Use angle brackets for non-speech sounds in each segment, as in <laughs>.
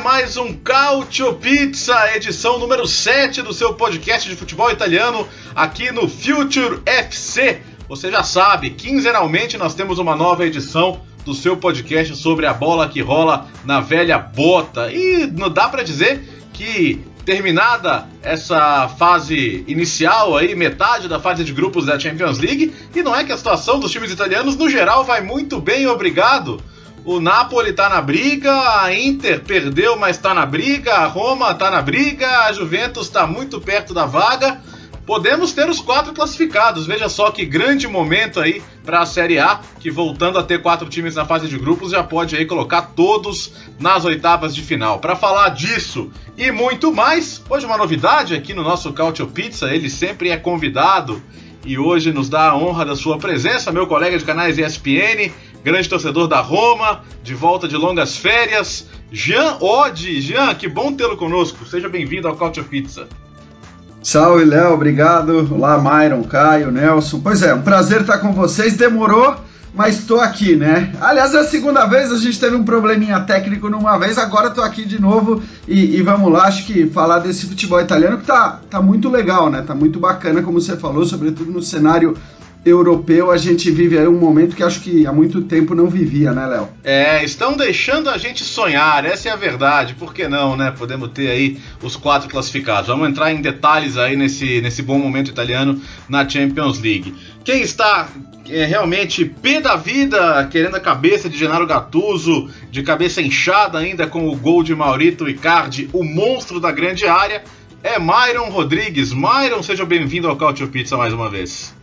Mais um Cautio Pizza, edição número 7 do seu podcast de futebol italiano aqui no Future FC. Você já sabe, quinzenalmente nós temos uma nova edição do seu podcast sobre a bola que rola na velha bota. E não dá para dizer que terminada essa fase inicial aí, metade da fase de grupos da Champions League, e não é que a situação dos times italianos no geral vai muito bem, obrigado. O Napoli tá na briga, a Inter perdeu, mas tá na briga, a Roma tá na briga, a Juventus tá muito perto da vaga. Podemos ter os quatro classificados. Veja só que grande momento aí para a Série A, que voltando a ter quatro times na fase de grupos já pode aí colocar todos nas oitavas de final. Para falar disso e muito mais, hoje uma novidade aqui no nosso Cautio Pizza, ele sempre é convidado e hoje nos dá a honra da sua presença, meu colega de canais ESPN, grande torcedor da Roma, de volta de longas férias, Jean Oddi. Jean, que bom tê-lo conosco. Seja bem-vindo ao Culture Pizza. Salve, Léo, obrigado. Olá, Myron, Caio, Nelson. Pois é, um prazer estar com vocês. Demorou, mas estou aqui, né? Aliás, é a segunda vez, a gente teve um probleminha técnico numa vez, agora estou aqui de novo e, e, vamos lá, acho que falar desse futebol italiano que tá, tá muito legal, né? Tá muito bacana, como você falou, sobretudo no cenário europeu, a gente vive aí um momento que acho que há muito tempo não vivia, né, Léo? É, estão deixando a gente sonhar, essa é a verdade. Por que não, né? Podemos ter aí os quatro classificados. Vamos entrar em detalhes aí nesse, nesse bom momento italiano na Champions League. Quem está é, realmente pé da vida, querendo a cabeça de Genaro Gattuso, de cabeça inchada ainda com o gol de Maurito Icardi, o monstro da grande área, é Myron Rodrigues. Myron, seja bem-vindo ao Cautio Pizza mais uma vez.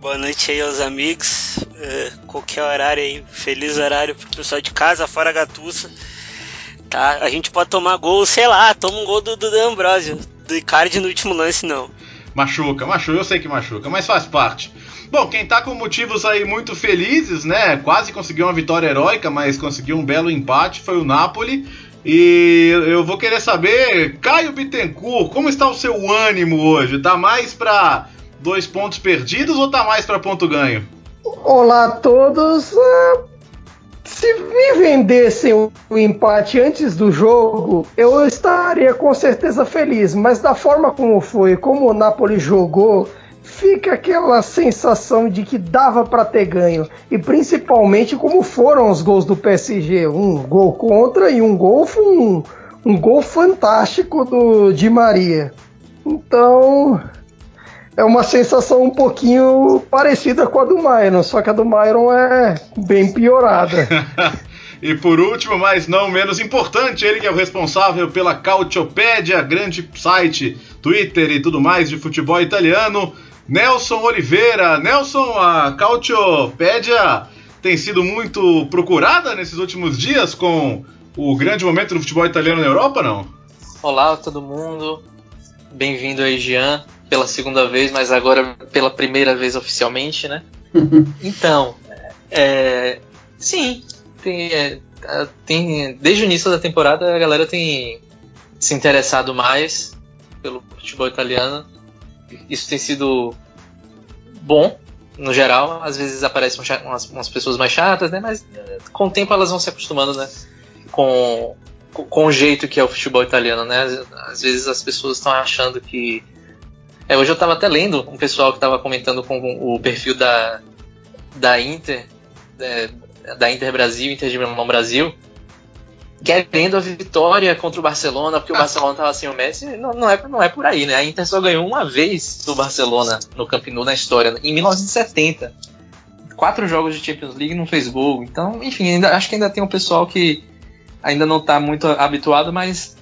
Boa noite aí aos amigos. Uh, qualquer horário aí, feliz horário pro pessoal de casa, fora Gatussa. Tá? A gente pode tomar gol, sei lá, toma um gol do, do Ambrosio. Do Icardi no último lance, não. Machuca, machuca, eu sei que machuca, mas faz parte. Bom, quem tá com motivos aí muito felizes, né? Quase conseguiu uma vitória heróica, mas conseguiu um belo empate, foi o Napoli. E eu vou querer saber, Caio Bittencourt, como está o seu ânimo hoje? Tá mais pra dois pontos perdidos ou tá mais para ponto ganho? Olá a todos. É, se me vendessem o empate antes do jogo, eu estaria com certeza feliz. Mas da forma como foi, como o Napoli jogou, fica aquela sensação de que dava para ter ganho. E principalmente como foram os gols do PSG. Um gol contra e um gol, um, um gol fantástico do Di Maria. Então, é uma sensação um pouquinho parecida com a do Myron, só que a do Myron é bem piorada. <laughs> e por último, mas não menos importante, ele que é o responsável pela Cautiopédia, grande site, Twitter e tudo mais de futebol italiano, Nelson Oliveira. Nelson, a Cautiopédia tem sido muito procurada nesses últimos dias com o grande momento do futebol italiano na Europa, não? Olá todo mundo, bem-vindo aí, Jean pela segunda vez, mas agora pela primeira vez oficialmente, né? <laughs> então, é, sim, tem, é, tem, desde o início da temporada a galera tem se interessado mais pelo futebol italiano. Isso tem sido bom no geral. Às vezes aparecem umas, umas pessoas mais chatas, né? Mas é, com o tempo elas vão se acostumando, né? Com, com, o jeito que é o futebol italiano, né? Às vezes as pessoas estão achando que é, hoje eu estava até lendo um pessoal que estava comentando com o perfil da, da Inter, é, da Inter Brasil, Inter de Milão Brasil, querendo a vitória contra o Barcelona, porque o Barcelona estava sem o Messi. Não, não, é, não é por aí, né? A Inter só ganhou uma vez do Barcelona no Camp Nou na história, em 1970. Quatro jogos de Champions League não fez gol. Então, enfim, ainda, acho que ainda tem um pessoal que ainda não está muito habituado, mas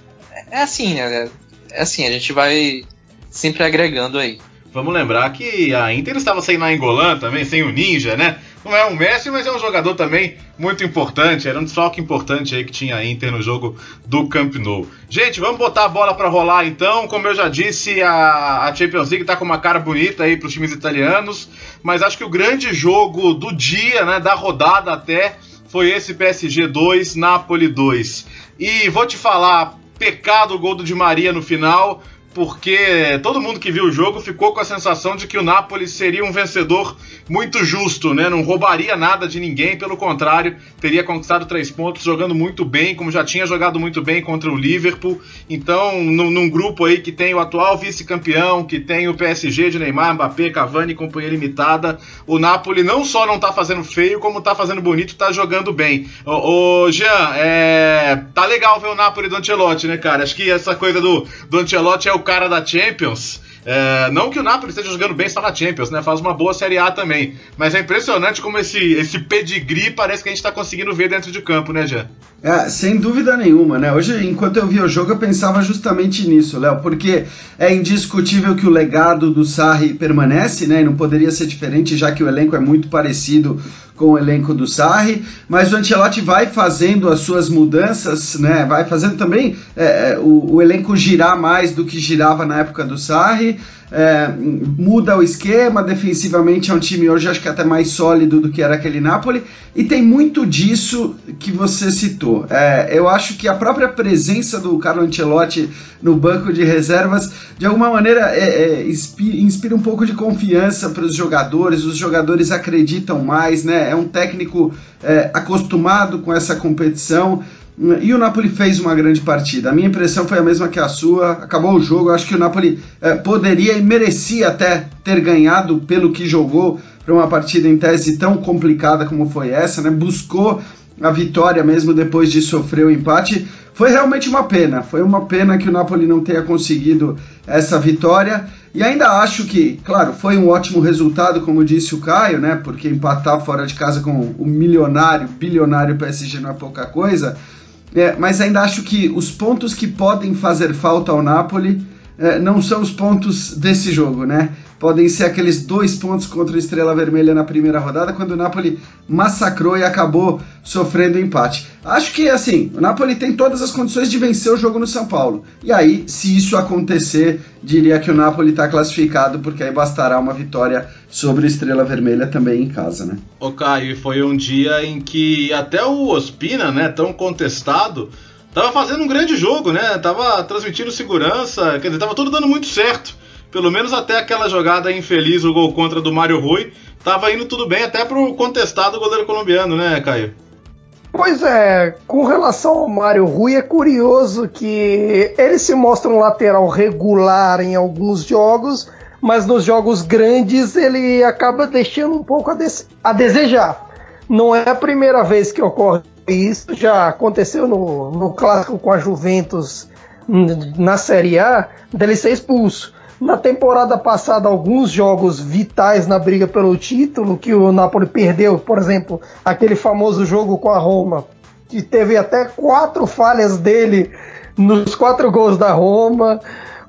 é assim, né? É assim, a gente vai sempre agregando aí. Vamos lembrar que a Inter estava sem Nainggolan também, sem o Ninja, né? Não é um Messi, mas é um jogador também muito importante. Era um desfalque importante aí que tinha a Inter no jogo do Camp Nou. Gente, vamos botar a bola para rolar então. Como eu já disse, a, a Champions League tá com uma cara bonita aí para os times italianos, mas acho que o grande jogo do dia, né, da rodada até, foi esse PSG 2, Napoli 2. E vou te falar, pecado o gol do Di Maria no final porque todo mundo que viu o jogo ficou com a sensação de que o Napoli seria um vencedor muito justo, né? Não roubaria nada de ninguém, pelo contrário, teria conquistado três pontos jogando muito bem, como já tinha jogado muito bem contra o Liverpool. Então, num, num grupo aí que tem o atual vice-campeão, que tem o PSG de Neymar, Mbappé, Cavani e companhia limitada, o Napoli não só não tá fazendo feio, como tá fazendo bonito, tá jogando bem. Ô, ô Jean, é... tá legal ver o Napoli do Ancelotti, né, cara? Acho que essa coisa do, do Ancelotti é o cara da Champions. É, não que o Napoli esteja jogando bem só na Champions, né? Faz uma boa Série A também. Mas é impressionante como esse, esse pedigree parece que a gente está conseguindo ver dentro de campo, né, Jean? É, sem dúvida nenhuma, né? Hoje, enquanto eu via o jogo, eu pensava justamente nisso, Léo, porque é indiscutível que o legado do Sarri permanece, né? E não poderia ser diferente, já que o elenco é muito parecido com o elenco do Sarri, mas o Ancelotti vai fazendo as suas mudanças, né? Vai fazendo também é, é o, o, elenco girar mais do que girava na época do Sarri. É, muda o esquema, defensivamente é um time hoje acho que até mais sólido do que era aquele Napoli, e tem muito disso que você citou. É, eu acho que a própria presença do Carlo Ancelotti no banco de reservas, de alguma maneira, é, é inspira, um pouco de confiança para os jogadores, os jogadores acreditam mais, né? é um técnico é, acostumado com essa competição. E o Napoli fez uma grande partida. A minha impressão foi a mesma que a sua. Acabou o jogo, acho que o Napoli é, poderia e merecia até ter ganhado pelo que jogou para uma partida em tese tão complicada como foi essa, né? Buscou a vitória mesmo depois de sofrer o empate. Foi realmente uma pena. Foi uma pena que o Napoli não tenha conseguido essa vitória. E ainda acho que, claro, foi um ótimo resultado, como disse o Caio, né? Porque empatar fora de casa com o milionário, bilionário PSG não é pouca coisa. É, mas ainda acho que os pontos que podem fazer falta ao Napoli é, não são os pontos desse jogo, né? Podem ser aqueles dois pontos contra o Estrela Vermelha na primeira rodada, quando o Napoli massacrou e acabou sofrendo empate. Acho que, assim, o Napoli tem todas as condições de vencer o jogo no São Paulo. E aí, se isso acontecer, diria que o Napoli está classificado, porque aí bastará uma vitória sobre o Estrela Vermelha também em casa, né? Ô Caio, foi um dia em que até o Ospina, né, tão contestado, tava fazendo um grande jogo, né? Tava transmitindo segurança, quer dizer, tava tudo dando muito certo pelo menos até aquela jogada infeliz, o gol contra do Mário Rui, tava indo tudo bem até pro contestado goleiro colombiano, né, Caio? Pois é, com relação ao Mário Rui, é curioso que ele se mostra um lateral regular em alguns jogos, mas nos jogos grandes ele acaba deixando um pouco a, a desejar. Não é a primeira vez que ocorre isso, já aconteceu no, no clássico com a Juventus na Série A, dele ser expulso. Na temporada passada, alguns jogos vitais na briga pelo título, que o Napoli perdeu, por exemplo, aquele famoso jogo com a Roma, que teve até quatro falhas dele nos quatro gols da Roma.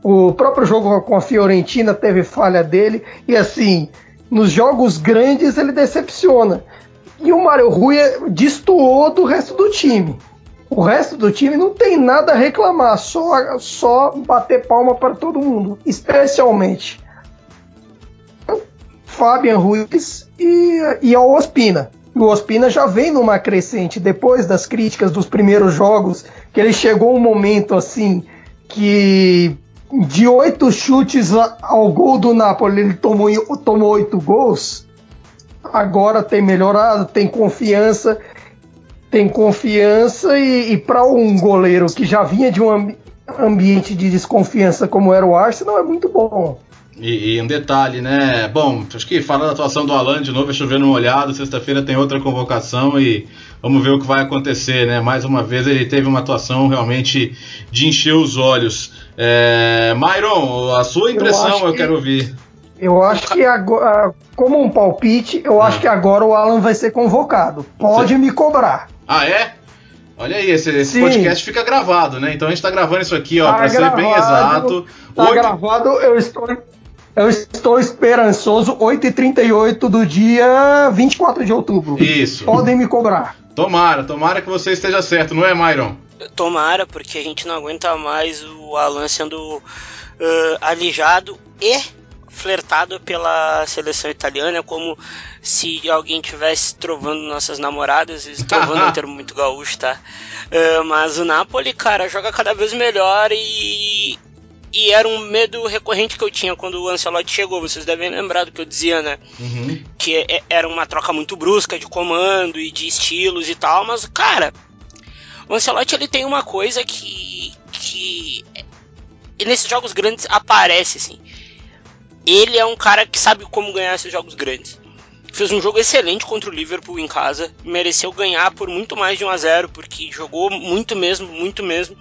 O próprio jogo com a Fiorentina teve falha dele. E assim, nos jogos grandes ele decepciona. E o Mário Rui destoou do resto do time. O resto do time não tem nada a reclamar, só, só bater palma para todo mundo, especialmente Fabian Ruiz e, e ao Ospina. O Ospina já vem numa crescente depois das críticas dos primeiros jogos, que ele chegou um momento assim que de oito chutes ao gol do Napoli ele tomou, tomou oito gols. Agora tem melhorado, tem confiança tem confiança e, e para um goleiro que já vinha de um ambi ambiente de desconfiança como era o Arsenal é muito bom. E, e, um detalhe, né? Bom, acho que falando da atuação do Alan de novo, é chovendo molhado. Sexta-feira tem outra convocação e vamos ver o que vai acontecer, né? Mais uma vez ele teve uma atuação realmente de encher os olhos. É... Myron, a sua impressão eu, eu quero ouvir. Eu acho que agora, como um palpite, eu acho ah. que agora o Alan vai ser convocado. Pode me cobrar. Ah, é? Olha aí, esse, esse podcast fica gravado, né? Então a gente tá gravando isso aqui, ó, tá pra gravado, ser bem exato. Tá 8... gravado, eu estou, Eu estou esperançoso, 8h38 do dia 24 de outubro. Isso. Podem me cobrar. Tomara, tomara que você esteja certo, não é, Myron? Tomara, porque a gente não aguenta mais o Alan sendo uh, alijado e flertado pela seleção italiana, como se alguém tivesse trovando nossas namoradas. Trovando é um <laughs> termo muito gaúcho, tá? Uh, mas o Napoli, cara, joga cada vez melhor e. E era um medo recorrente que eu tinha quando o Ancelotti chegou. Vocês devem lembrar do que eu dizia, né? Uhum. Que é, era uma troca muito brusca de comando e de estilos e tal. Mas, cara, o Ancelotti ele tem uma coisa que. que. E nesses jogos grandes aparece, assim ele é um cara que sabe como ganhar esses jogos grandes. Fez um jogo excelente contra o Liverpool em casa, mereceu ganhar por muito mais de 1 a 0 porque jogou muito mesmo, muito mesmo.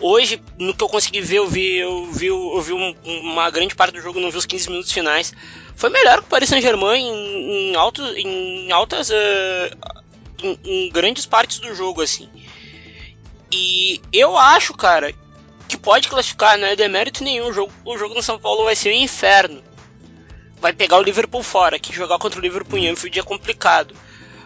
Hoje, no que eu consegui ver, eu vi, eu vi, eu vi um, uma grande parte do jogo, não vi os 15 minutos finais. Foi melhor que o Paris Saint-Germain em, em, alto, em altas. Uh, em, em grandes partes do jogo, assim. E eu acho, cara, que pode classificar, não é demérito nenhum. O jogo, o jogo no São Paulo vai ser um inferno. Vai pegar o Liverpool fora, que jogar contra o Liverpool em Anfield é complicado.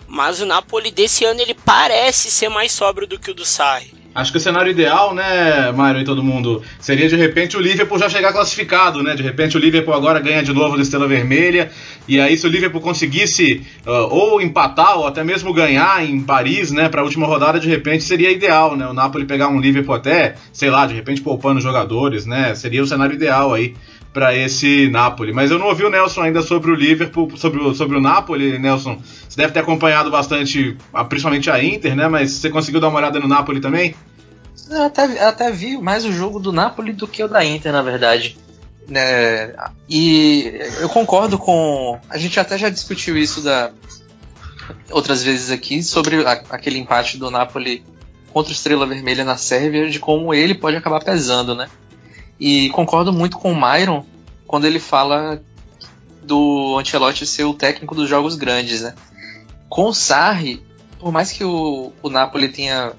Mas o Napoli desse ano ele parece ser mais sóbrio do que o do Sarri. Acho que o cenário ideal, né, Mário e todo mundo, seria de repente o Liverpool já chegar classificado, né? De repente o Liverpool agora ganha de novo da Estrela Vermelha. E aí, se o Liverpool conseguisse uh, ou empatar ou até mesmo ganhar em Paris, né, para a última rodada, de repente seria ideal, né? O Napoli pegar um Liverpool até, sei lá, de repente poupando jogadores, né? Seria o cenário ideal aí para esse Napoli. Mas eu não ouvi o Nelson ainda sobre o Liverpool, sobre o, sobre o Napoli, Nelson. Você deve ter acompanhado bastante, principalmente a Inter, né? Mas você conseguiu dar uma olhada no Napoli também? Eu até, eu até vi mais o jogo do Napoli do que o da Inter, na verdade. É, e eu concordo com. A gente até já discutiu isso da, outras vezes aqui sobre a, aquele empate do Napoli contra o Estrela Vermelha na Sérvia, de como ele pode acabar pesando, né? E concordo muito com o Myron quando ele fala do Ancelotti ser o técnico dos jogos grandes, né? Com o Sarri, por mais que o, o Napoli tenha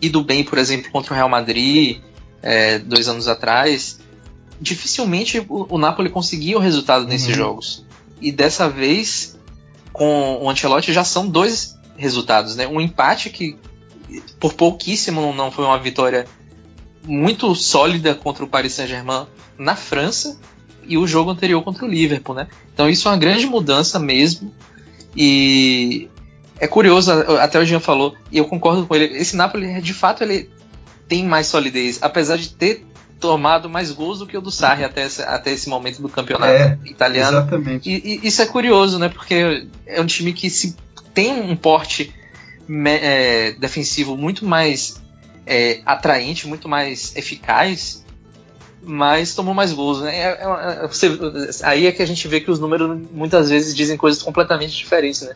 ido bem, por exemplo, contra o Real Madrid é, dois anos atrás, dificilmente o, o Napoli conseguia o resultado nesses uhum. jogos. E dessa vez, com o Ancelotti, já são dois resultados, né? Um empate que por pouquíssimo não foi uma vitória muito sólida contra o Paris Saint-Germain na França e o jogo anterior contra o Liverpool, né? Então isso é uma grande mudança mesmo e é curioso, até o Jean falou, e eu concordo com ele, esse Napoli de fato ele tem mais solidez, apesar de ter tomado mais gols do que o do Sarri até esse, até esse momento do campeonato é, italiano. Exatamente. E, e, isso é curioso, né? Porque é um time que se tem um porte é, defensivo muito mais é, atraente, muito mais eficaz, mas tomou mais gols. Né? É, é, você, aí é que a gente vê que os números muitas vezes dizem coisas completamente diferentes, né?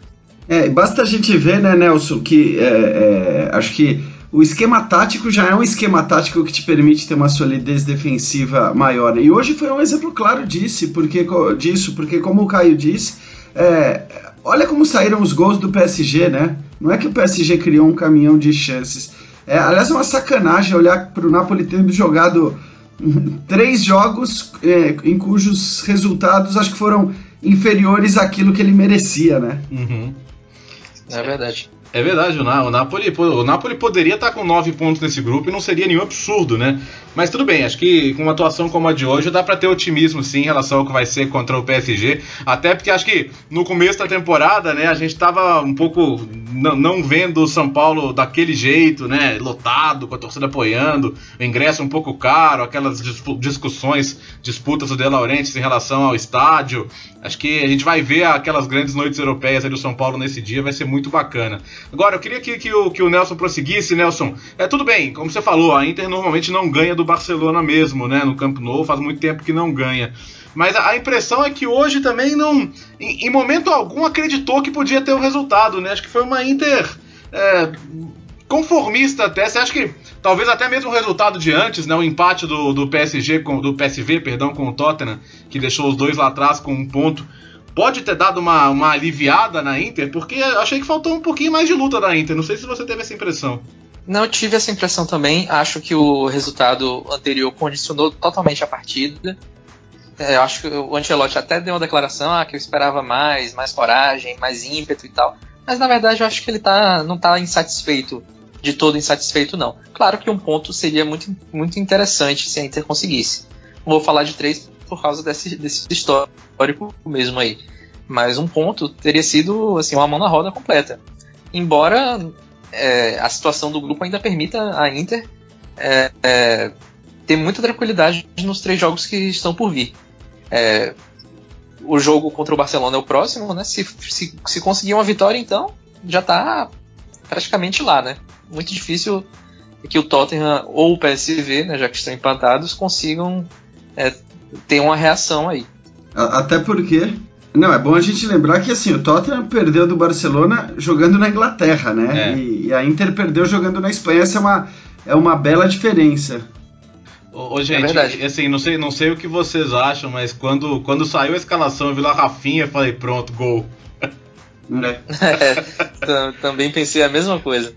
É, basta a gente ver, né, Nelson, que é, é, acho que o esquema tático já é um esquema tático que te permite ter uma solidez defensiva maior. E hoje foi um exemplo claro disso, porque, disso, porque como o Caio disse, é, olha como saíram os gols do PSG, né? Não é que o PSG criou um caminhão de chances. É, aliás, é uma sacanagem olhar para o Napoli tendo jogado <laughs> três jogos é, em cujos resultados acho que foram inferiores àquilo que ele merecia, né? Uhum. É verdade. É verdade, o, Napoli, o Napoli poderia estar com nove pontos nesse grupo e não seria nenhum absurdo, né? Mas tudo bem, acho que com uma atuação como a de hoje dá para ter otimismo sim em relação ao que vai ser contra o PSG. Até porque acho que no começo da temporada, né, a gente tava um pouco não vendo o São Paulo daquele jeito, né? Lotado, com a torcida apoiando, o ingresso um pouco caro, aquelas discussões, disputas do De Laurentiis em relação ao estádio. Acho que a gente vai ver aquelas grandes noites europeias do São Paulo nesse dia, vai ser muito bacana. Agora, eu queria que, que, o, que o Nelson prosseguisse, Nelson. É tudo bem, como você falou, a Inter normalmente não ganha do Barcelona mesmo, né? No Campo Novo, faz muito tempo que não ganha. Mas a, impressão é que hoje também não, em, em, momento algum, acreditou que podia ter o resultado, né? Acho que foi uma Inter é, conformista até. Você acha que talvez até mesmo o resultado de antes, né? O empate do, do PSG com do PSV, perdão, com o Tottenham, que deixou os dois lá atrás com um ponto pode ter dado uma, uma aliviada na Inter, porque achei que faltou um pouquinho mais de luta da Inter. Não sei se você teve essa impressão. Não, tive essa impressão também. Acho que o resultado anterior condicionou totalmente a partida. É, eu acho que o Ancelotti até deu uma declaração ah, que eu esperava mais, mais coragem, mais ímpeto e tal. Mas na verdade eu acho que ele tá, não está insatisfeito, de todo insatisfeito, não. Claro que um ponto seria muito, muito interessante se a Inter conseguisse. Vou falar de três por causa desse, desse histórico mesmo aí. Mas um ponto teria sido assim, uma mão na roda completa. Embora é, a situação do grupo ainda permita a Inter é, é, ter muita tranquilidade nos três jogos que estão por vir. É, o jogo contra o Barcelona é o próximo, né? Se, se, se conseguir uma vitória, então já está praticamente lá, né? Muito difícil que o Tottenham ou o PSV, né, já que estão empatados, consigam é, ter uma reação aí. Até porque. Não, é bom a gente lembrar que assim, o Tottenham perdeu do Barcelona jogando na Inglaterra, né? É. E, e, a Inter perdeu jogando na Espanha. Essa é uma, é uma bela diferença. Ô, ô gente, é assim, não sei, não sei o que vocês acham, mas quando, quando saiu a escalação, eu vi lá Rafinha, falei, pronto, gol. <laughs> É, também pensei a mesma coisa.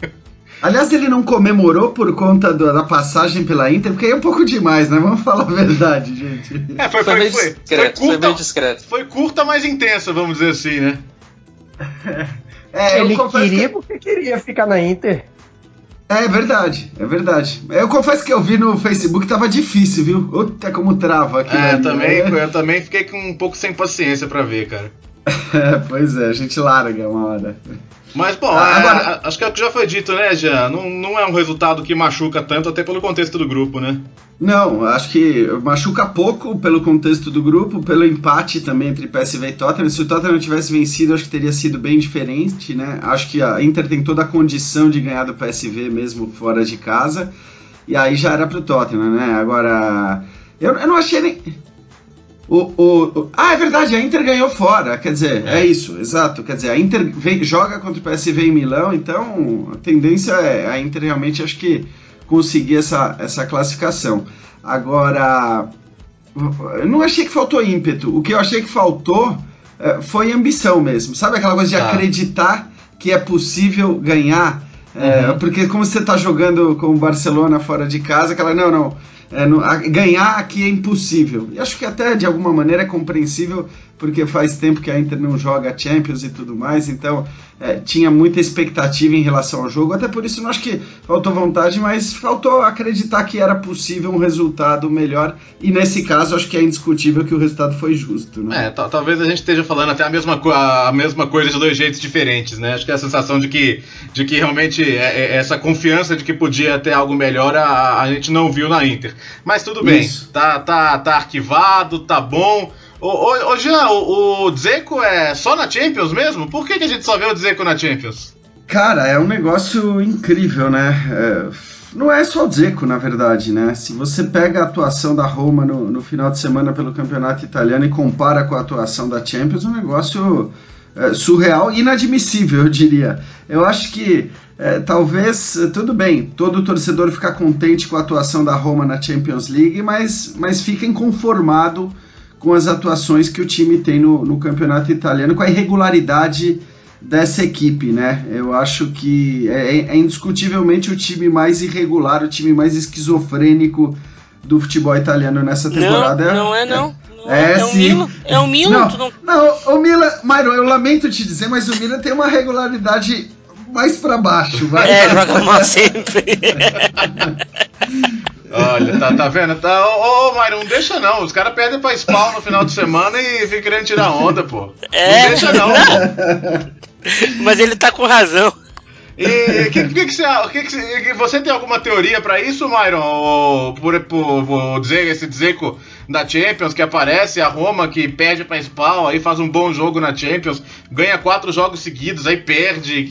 Aliás, ele não comemorou por conta do, da passagem pela Inter, porque aí é um pouco demais, né? Vamos falar a verdade, gente. É, foi, foi, foi, foi, discreto, foi, curta, foi discreto. Foi curta, mas intensa, vamos dizer assim, né? <laughs> É, ele queria que... porque queria ficar na Inter. É verdade, é verdade. Eu confesso que eu vi no Facebook tava difícil, viu? Até como trava aqui. É, também, né? eu também fiquei com um pouco sem paciência para ver, cara. <laughs> É, pois é, a gente larga uma hora. Mas, bom, ah, agora... acho que é o que já foi dito, né, Jean? Não, não é um resultado que machuca tanto, até pelo contexto do grupo, né? Não, acho que machuca pouco pelo contexto do grupo, pelo empate também entre PSV e Tottenham. Se o Tottenham tivesse vencido, acho que teria sido bem diferente, né? Acho que a Inter tem toda a condição de ganhar do PSV mesmo fora de casa. E aí já era pro Tottenham, né? Agora, eu, eu não achei nem. O, o, o, ah, é verdade, a Inter ganhou fora, quer dizer, é, é isso, exato. Quer dizer, a Inter vem, joga contra o PSV em Milão, então a tendência é a Inter realmente acho que conseguir essa, essa classificação. Agora, eu não achei que faltou ímpeto, o que eu achei que faltou é, foi ambição mesmo, sabe aquela coisa de ah. acreditar que é possível ganhar. É, uhum. Porque como você está jogando com o Barcelona fora de casa, aquela, não, não, é, no, a, ganhar aqui é impossível. E acho que até de alguma maneira é compreensível, porque faz tempo que a Inter não joga Champions e tudo mais, então é, tinha muita expectativa em relação ao jogo. Até por isso não acho que faltou vontade, mas faltou acreditar que era possível um resultado melhor. E nesse caso, acho que é indiscutível que o resultado foi justo. Né? É, talvez a gente esteja falando até a mesma, a mesma coisa de dois jeitos diferentes, né? Acho que é a sensação de que, de que realmente é, é, essa confiança de que podia ter algo melhor a, a gente não viu na Inter. Mas tudo bem, tá, tá, tá arquivado, tá bom. Ô, ô, ô Jean, o, o Dzeko é só na Champions mesmo? Por que, que a gente só vê o Dzeko na Champions? Cara, é um negócio incrível, né? É, não é só o Dzeko, na verdade, né? Se você pega a atuação da Roma no, no, final de semana pelo campeonato italiano e compara com a atuação da Champions, é um negócio é, surreal inadmissível, eu diria. Eu acho que é, talvez, tudo bem, todo torcedor ficar contente com a atuação da Roma na Champions League, mas, mas fica inconformado com as atuações que o time tem no, no campeonato italiano, com a irregularidade dessa equipe, né? Eu acho que é, é, indiscutivelmente o time mais irregular, o time mais esquizofrênico do futebol italiano nessa temporada. Não, não é não. É, é, é, o Milan, é o Milan. Não, não... não, o Milan, Myron, eu lamento te dizer, mas o Milan tem uma regularidade mais para baixo, vai. É, joga mal sempre. <laughs> Olha, tá, tá vendo? Tá, ô, ô Mário, não deixa não. Os caras perdem pra Spawn no final de semana e ficam querendo tirar onda, pô. É. Não deixa não. <laughs> Mas ele tá com razão. E que, que, que, você, que, que você tem alguma teoria para isso, Myron? Por, por, por dizer esse Dzeko da Champions que aparece, a Roma que perde para Spawn, aí faz um bom jogo na Champions, ganha quatro jogos seguidos, aí perde.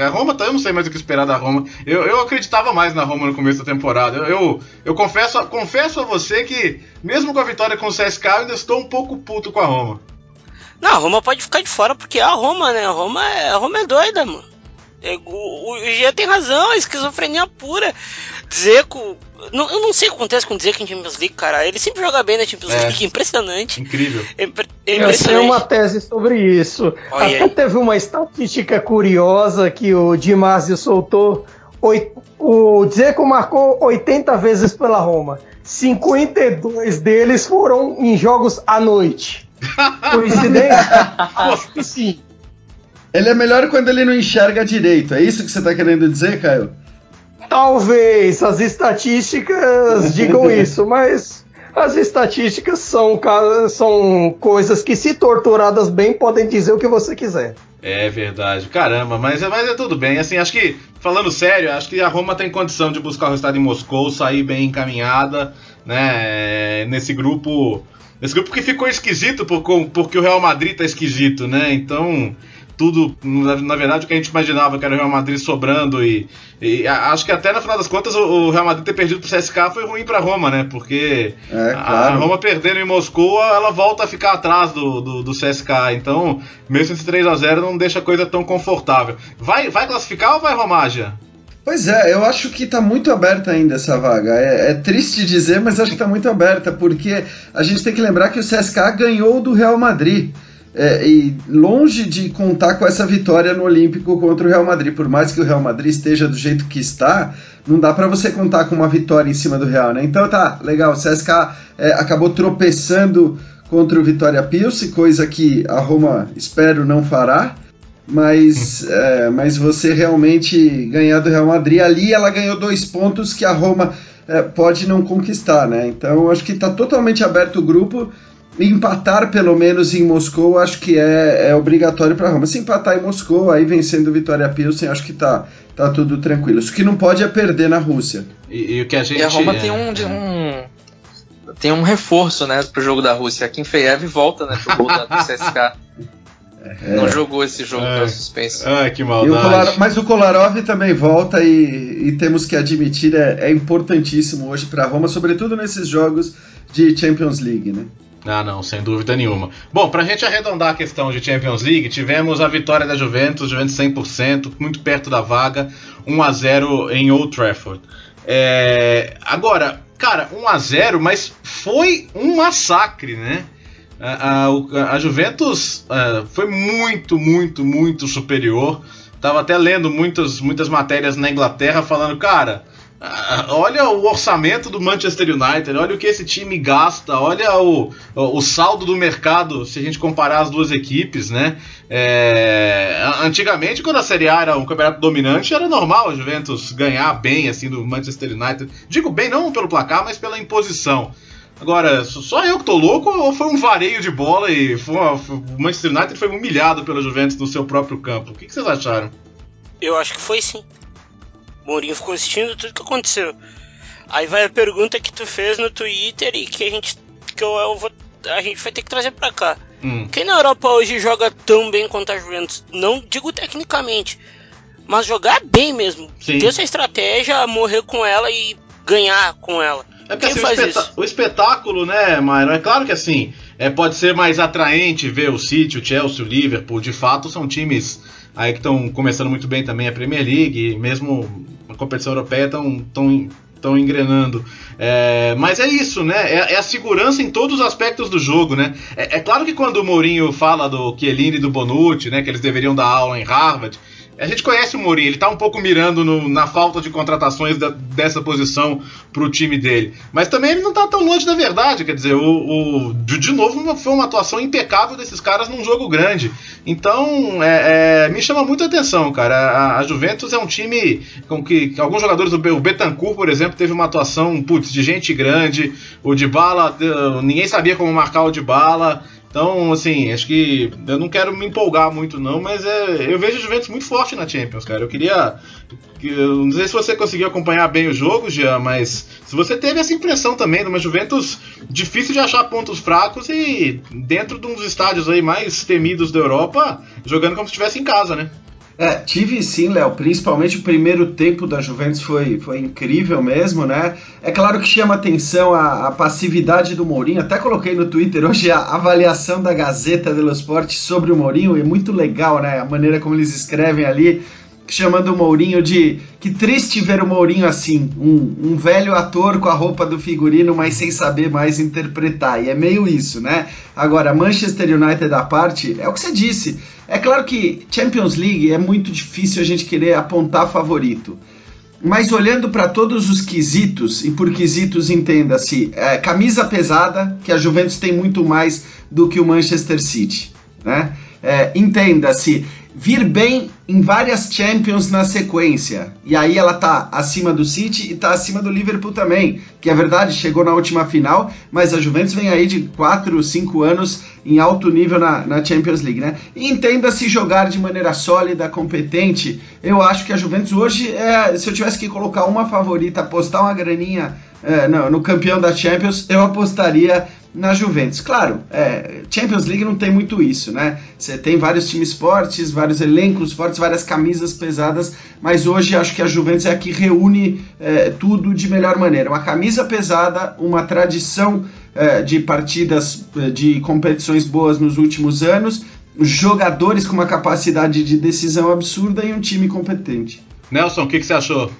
A Roma, eu não sei mais o que esperar da Roma. Eu, eu acreditava mais na Roma no começo da temporada. Eu, eu, eu confesso, confesso a você que, mesmo com a vitória com o CSK, eu ainda estou um pouco puto com a Roma. Não, a Roma pode ficar de fora porque é a Roma, né? A Roma é, a Roma é doida, mano. É, o, o Gia tem razão, é esquizofrenia pura. Dzeko. Não, eu não sei o que acontece com o Dzeko em Champions League, cara. Ele sempre joga bem na Champions é. League, impressionante. Incrível. É, é impressionante. Eu tenho uma tese sobre isso. Olha Até aí. teve uma estatística curiosa que o Di soltou o Dzeko marcou 80 vezes pela Roma. 52 deles foram em jogos à noite. <laughs> Coincidência? Acho que sim. Ele é melhor quando ele não enxerga direito. É isso que você tá querendo dizer, Caio? Talvez as estatísticas <laughs> digam isso, mas as estatísticas são, são coisas que, se torturadas bem, podem dizer o que você quiser. É verdade, caramba, mas, mas é tudo bem. Assim, acho que, falando sério, acho que a Roma tem condição de buscar o resultado em Moscou, sair bem encaminhada, né? Nesse grupo. Nesse grupo que ficou esquisito por, porque o Real Madrid tá esquisito, né? Então, tudo, na, verdade, o que a gente imaginava que era o Real Madrid sobrando e, e acho que até no final das contas o, o Real Madrid ter perdido pro CSK foi ruim para Roma, né? Porque é, claro. a Roma perdendo em Moscou, ela volta a ficar atrás do, do, do CSK. Então, mesmo esse 3 a 0 não deixa a coisa tão confortável. Vai, vai classificar ou vai já? Pois é, eu acho que está muito aberta ainda essa vaga. É, é, triste dizer, mas acho que está muito aberta, porque a gente tem que lembrar que o CSK ganhou do Real Madrid. É, e longe de contar com essa vitória no Olímpico contra o Real Madrid, por mais que o Real Madrid esteja do jeito que está, não dá para você contar com uma vitória em cima do Real, né? Então tá, legal, o CSK é, acabou tropeçando contra o Vitória Pilsen, coisa que a Roma, espero, não fará, mas, é, mas você realmente ganhar do Real Madrid, ali ela ganhou dois pontos que a Roma é, pode não conquistar, né? Então acho que está totalmente aberto o grupo, empatar pelo menos em Moscou, acho que é, é obrigatório para Roma. Se empatar em Moscou, aí vencendo o Vitória Pilsen, acho que tá, tá tudo tranquilo. O que não pode é perder na Rússia. E, e o que a gente. E a Roma é... tem um, um, tem um reforço, né, pro jogo da Rússia. Kim Feiev volta, né, pro gol da, do CSK. <laughs> É. Não jogou esse jogo é. suspenso. Ah, que maldade. O Kolar... Mas o Kolarov também volta e, e temos que admitir, é, é importantíssimo hoje para Roma, sobretudo nesses jogos de Champions League, né? Ah, não, sem dúvida nenhuma. Bom, pra gente arredondar a questão de Champions League, tivemos a vitória da Juventus, Juventus 100%, muito perto da vaga, 1 a 0 em Old Trafford. É... Agora, cara, 1 a 0 mas foi um massacre, né? A, a, a Juventus uh, foi muito, muito, muito superior. Tava até lendo muitas, muitas matérias na Inglaterra falando, cara, olha o orçamento do Manchester United, olha o que esse time gasta, olha o, o saldo do mercado se a gente comparar as duas equipes, né? É, antigamente, quando a Série A era um campeonato dominante, era normal a Juventus ganhar bem assim do Manchester United. Digo bem não pelo placar, mas pela imposição. Agora, só eu que tô louco ou foi um vareio de bola e uma, o Manchester United foi humilhado pela Juventus no seu próprio campo? O que, que vocês acharam? Eu acho que foi sim. Mourinho ficou assistindo tudo que aconteceu. Aí vai a pergunta que tu fez no Twitter e que a gente que eu, eu vou, a gente vai ter que trazer para cá. Hum. Quem na Europa hoje joga tão bem quanto a Juventus? Não digo tecnicamente, mas jogar bem mesmo. Sim. Ter essa estratégia, morrer com ela e ganhar com ela. É porque assim, o, espetá o, espetáculo, né, Myron? É claro que assim, é, pode ser mais atraente ver o City, o Chelsea, o Liverpool. De fato, são times aí que estão começando muito bem também a Premier League, mesmo a competição europeia estão tão, tão engrenando. É, mas é isso, né? É, é, a segurança em todos os aspectos do jogo, né? É, é, claro que quando o Mourinho fala do Chiellini e do Bonucci, né? Que eles deveriam dar aula em Harvard, a gente conhece o Mourinho, ele tá um pouco mirando no, na falta de contratações da, dessa posição pro time dele. Mas também ele não tá tão longe da verdade, quer dizer, o, o de, novo foi uma atuação impecável desses caras num jogo grande. Então, é, é, me chama muito a atenção, cara. A, a, Juventus é um time com que, alguns jogadores, o Betancourt, por exemplo, teve uma atuação putz, de gente grande. O de bala, ninguém sabia como marcar o de bala. Então, assim, acho que eu não quero me empolgar muito, não, mas é, eu vejo o Juventus muito forte na Champions, cara. Eu queria. Eu não sei se você conseguiu acompanhar bem o jogo, Jean, mas se você teve essa impressão também de uma Juventus difícil de achar pontos fracos e dentro de um dos estádios aí mais temidos da Europa, jogando como se estivesse em casa, né? É, tive sim, Léo. Principalmente o primeiro tempo da Juventus foi, foi incrível mesmo, né? É claro que chama atenção a, a, passividade do Mourinho. Até coloquei no Twitter hoje a avaliação da Gazeta dello Sport sobre o Mourinho. É muito legal, né? A maneira como eles escrevem ali chamando o Mourinho de. Que triste ver o Mourinho assim, um, um velho ator com a roupa do figurino, mas sem saber mais interpretar. E é meio isso, né? Agora, Manchester United à parte, é o que você disse. É claro que Champions League é muito difícil a gente querer apontar favorito. mas olhando para todos os quesitos, e por quesitos entenda-se, é, camisa pesada, que a Juventus tem muito mais do que o Manchester City, né? É, entenda-se, vir bem em várias Champions na sequência. E aí ela tá acima do City e tá acima do Liverpool também. Que é verdade, chegou na última final, mas a Juventus vem aí de 4, 5 anos em alto nível na, na Champions League, né? E entenda-se jogar de maneira sólida, competente. Eu acho que a Juventus hoje, é, se eu tivesse que colocar uma favorita, apostar uma graninha é, no, no campeão da Champions, eu apostaria na Juventus. Claro, é, Champions League não tem muito isso, né? Você tem vários times fortes, vários elencos fortes, várias camisas pesadas, mas hoje acho que a Juventus é a que reúne é, tudo de melhor maneira. Uma camisa pesada, uma tradição é, de partidas, é, de competições boas nos últimos anos, jogadores com uma capacidade de decisão absurda e um time competente. Nelson, o que, que você achou?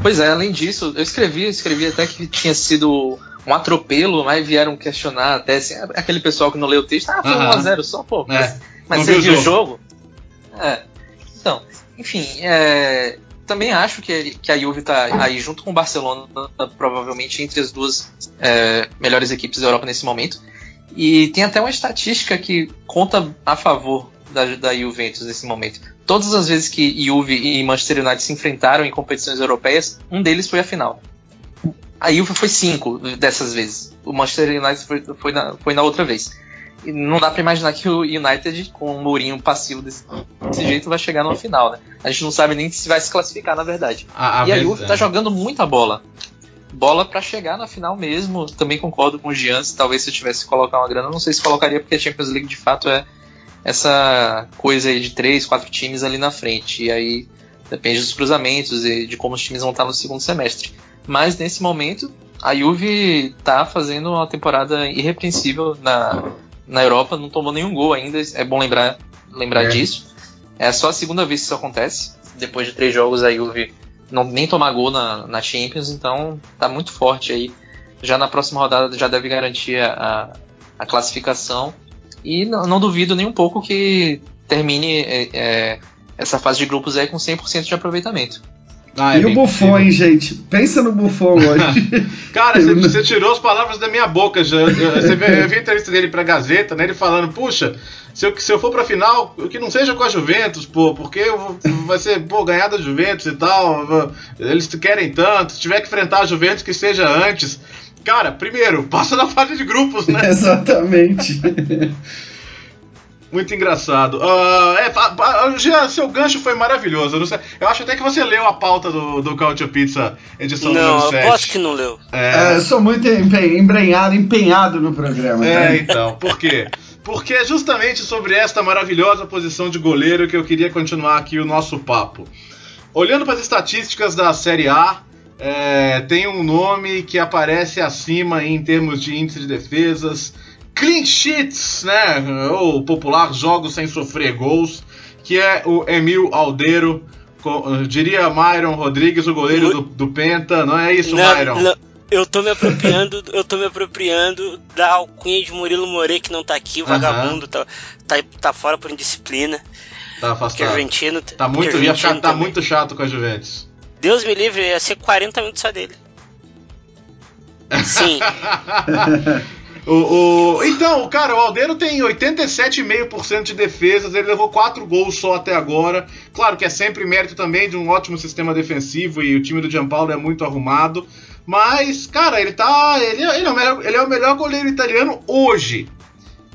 Pois é, além disso, eu escrevi, escrevi até que tinha sido um atropelo, mas vieram questionar até assim, aquele pessoal que não leu o texto, ah, foi uhum. 1x0 só, pô. Mas, é. mas você viu o jogo? É. Então, enfim, é, também acho que, que a Juve está aí junto com o Barcelona, provavelmente entre as duas é, melhores equipes da Europa nesse momento. E tem até uma estatística que conta a favor da, da Juventus nesse momento. Todas as vezes que Juve e Manchester United se enfrentaram em competições europeias, um deles foi a final. A Juve foi cinco dessas vezes. O Manchester United foi, foi, na, foi na outra vez. Não dá para imaginar que o United, com um Mourinho passivo desse, desse, jeito, vai chegar no final, né? A gente não sabe nem se vai se classificar, na verdade. A, a e a Juve tá jogando muita bola. Bola para chegar na final mesmo. Também concordo com o Gian, talvez se eu tivesse que colocar uma grana, não sei se colocaria, porque a Champions League de fato é essa coisa aí de três, quatro times ali na frente. E aí depende dos cruzamentos e de como os times vão estar no segundo semestre. Mas nesse momento, a Juve está fazendo uma temporada irrepreensível na, na Europa, não tomou nenhum gol ainda, é bom lembrar, lembrar é. disso. É só a segunda vez que isso acontece. Depois de três jogos, a Juve não, nem tomar gol na, na Champions, então tá muito forte aí. Já na próxima rodada já deve garantir a, a classificação. E não, não, duvido nem um pouco que termine é, é, essa fase de grupos aí com 100% de aproveitamento. Ah, é e o Buffon, hein, gente? Pensa no Buffon hoje. <laughs> Cara, você, você, tirou as palavras da minha boca. Já. Você viu, eu vi a entrevista dele pra Gazeta, né? Ele falando, puxa, se eu, se eu for pra final, que não seja com a Juventus, pô, porque vai ser, pô, ganhar da Juventus e tal. Eles querem tanto. Se tiver que enfrentar a Juventus, que seja antes. Cara, primeiro, passa na fase de grupos, né? <laughs> Exatamente. Muito engraçado. Uh, é, Jean, seu gancho foi maravilhoso. Eu, eu, acho até que você leu a pauta do, do Cautio Pizza, edição não, número 7. Não, eu acho que não leu. É... É, eu sou muito embrenhado, empenhado no programa. É, né? então. Por quê? Porque é justamente sobre esta maravilhosa posição de goleiro que eu queria continuar aqui o nosso papo. Olhando para as estatísticas da Série A, é, tem um nome que aparece acima em termos de índice de defesas, clean sheets, né? Ou popular jogos sem sofrer gols, que é o Emil Aldeiro, diria Myron Rodrigues, o goleiro do, do Penta, não é isso, não, Myron? Não. Eu tô me apropriando, eu tô me apropriando da alcunha de Murilo More que não tá aqui, o vagabundo, tá, tá, tá fora por indisciplina. Tá afastado. Argentino, tá muito, ia ficar, tá muito chato com a Juventus. Deus me livre, ia ser 40 minutos só dele. <laughs> Sim. <laughs> O, o, então, cara, o Aldeiro tem 87,5% de defesas, ele levou 4 gols só até agora. Claro que é sempre mérito também de um ótimo sistema defensivo e o time do Gianpaolo é muito arrumado. Mas, cara, ele tá. Ele, ele, é, o melhor, ele é o melhor goleiro italiano hoje.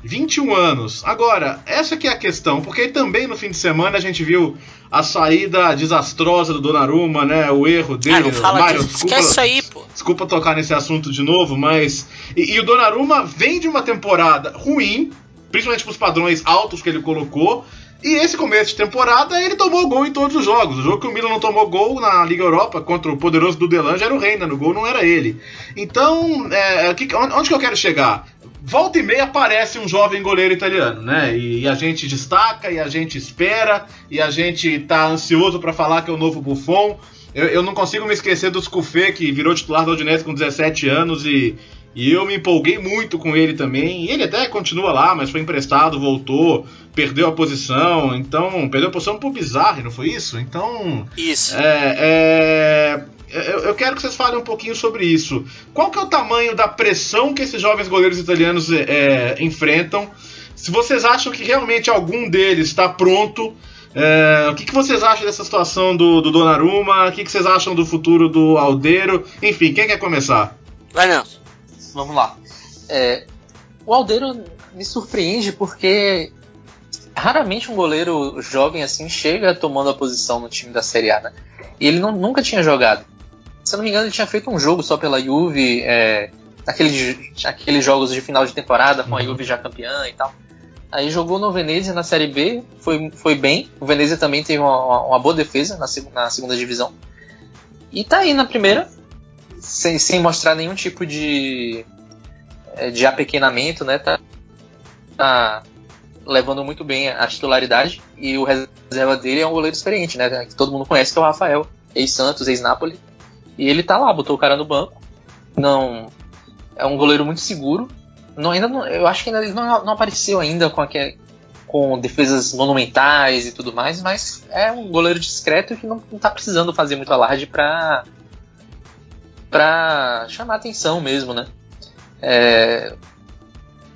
21 anos. Agora, essa que é a questão, porque também no fim de semana a gente viu a saída desastrosa do Donnarumma, né? O erro dele. Ah, não fala Mário, desculpa, Esquece aí, pô. Desculpa tocar nesse assunto de novo, mas. E, e o Donnarumma vem de uma temporada ruim, principalmente para os padrões altos que ele colocou. E esse começo de temporada ele tomou gol em todos os jogos. O jogo que o Milan não tomou gol na Liga Europa contra o poderoso do Delange era o Reina, no gol não era ele. Então, é, onde que eu quero chegar? volta e meia aparece um jovem goleiro italiano, né? E, e, a gente destaca, e a gente espera, e a gente tá ansioso para falar que é o novo Buffon. Eu, eu, não consigo me esquecer do Scufé, que virou titular da Udinese com 17 anos e, E eu me empolguei muito com ele também. E ele até continua lá, mas foi emprestado, voltou, perdeu a posição. Então, perdeu a posição pro Bizarre, não foi isso? Então. Isso. É, é, eu, eu quero que vocês falem um pouquinho sobre isso. Qual que é o tamanho da pressão que esses jovens goleiros italianos é, enfrentam? Se vocês acham que realmente algum deles está pronto é, o que, que, vocês acham dessa situação do, do Donnarumma? O que, que, vocês acham do futuro do Aldeiro? Enfim, quem quer começar? Vai não. Vamos lá. É, o Aldeiro me surpreende porque raramente um goleiro jovem assim chega tomando a posição no time da Série A, né? E ele não, nunca tinha jogado. Se eu não me engano, ele tinha feito um jogo só pela Juve, é, aqueles, aqueles jogos de final de temporada com a uhum. Juve já campeã e tal. Aí jogou no Venezia na Série B, foi, foi bem. O Venezia também teve uma, uma boa defesa na, na, segunda divisão. E tá aí na primeira, sem, sem mostrar nenhum tipo de, é, de apequenamento, né? Tá, tá levando muito bem a titularidade. E o reserva dele é um goleiro experiente, né? Que todo mundo conhece, que é o Rafael, ex-Santos, ex-Napoli. E ele tá lá, botou o cara no banco. Não. É um goleiro muito seguro, não, ainda não, eu acho que ainda ele não, não apareceu ainda com, aquele, com defesas monumentais e tudo mais, mas é um goleiro discreto que não, não tá precisando fazer muito alarde pra, pra chamar atenção mesmo, né? É,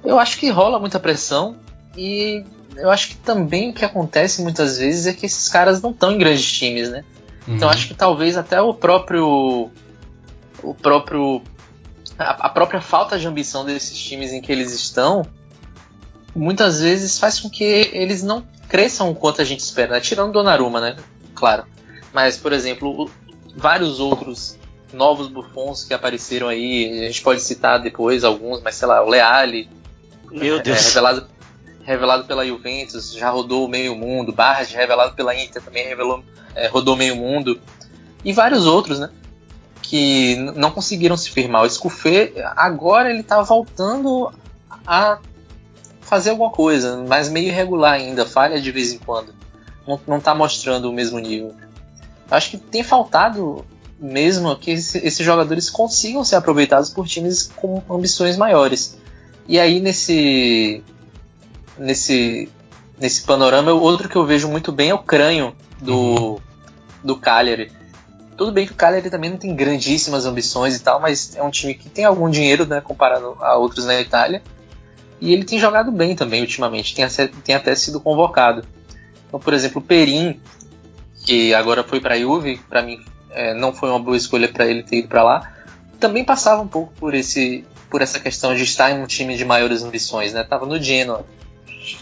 eu acho que rola muita pressão e eu acho que também o que acontece muitas vezes é que esses caras não estão em grandes times, né? Então, uhum. Então acho que talvez até o próprio o próprio a, a própria falta de ambição desses times em que eles estão muitas vezes faz com que eles não cresçam o quanto a gente espera, né? tirando Donnarumma, né? Claro. Mas, por exemplo, vários outros novos bufons que apareceram aí, a gente pode citar depois alguns, mas sei lá, o Leali, Meu Deus. É, revelado, revelado pela Juventus, já rodou meio mundo, Barras, revelado pela Inter, também revelou, é, rodou meio mundo, e vários outros, né? que não conseguiram se firmar. O Scufê, agora ele está voltando a fazer alguma coisa, mas meio irregular ainda, falha de vez em quando. Não, está mostrando o mesmo nível. Acho que tem faltado mesmo que esses jogadores consigam ser aproveitados por times com ambições maiores. E aí nesse nesse nesse panorama, outro que eu vejo muito bem é o Crânio do uhum. do Cagliari tudo bem que o Cagliari também não tem grandíssimas ambições e tal, mas é um time que tem algum dinheiro, né, comparado a outros na Itália. E ele tem jogado bem também ultimamente, tem, tem até sido convocado. Então, por exemplo, o Perin, que agora foi para a Juve, para mim é, não foi uma boa escolha para ele ter ido para lá, também passava um pouco por esse por essa questão de estar em um time de maiores ambições, né? Tava no Genoa,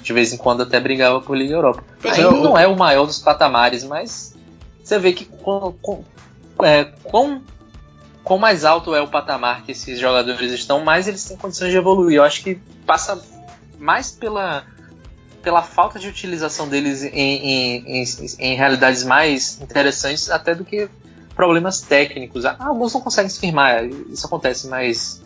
de vez em quando até brigava por Liga Europa. Pois Ainda é, não é o maior dos patamares, mas você vê que com, com, é, quão mais alto é o patamar que esses jogadores estão, mais eles têm condições de evoluir. Eu acho que passa mais pela, pela falta de utilização deles em, em, em, em realidades mais interessantes até do que problemas técnicos. Ah, alguns não conseguem se firmar, isso acontece, mas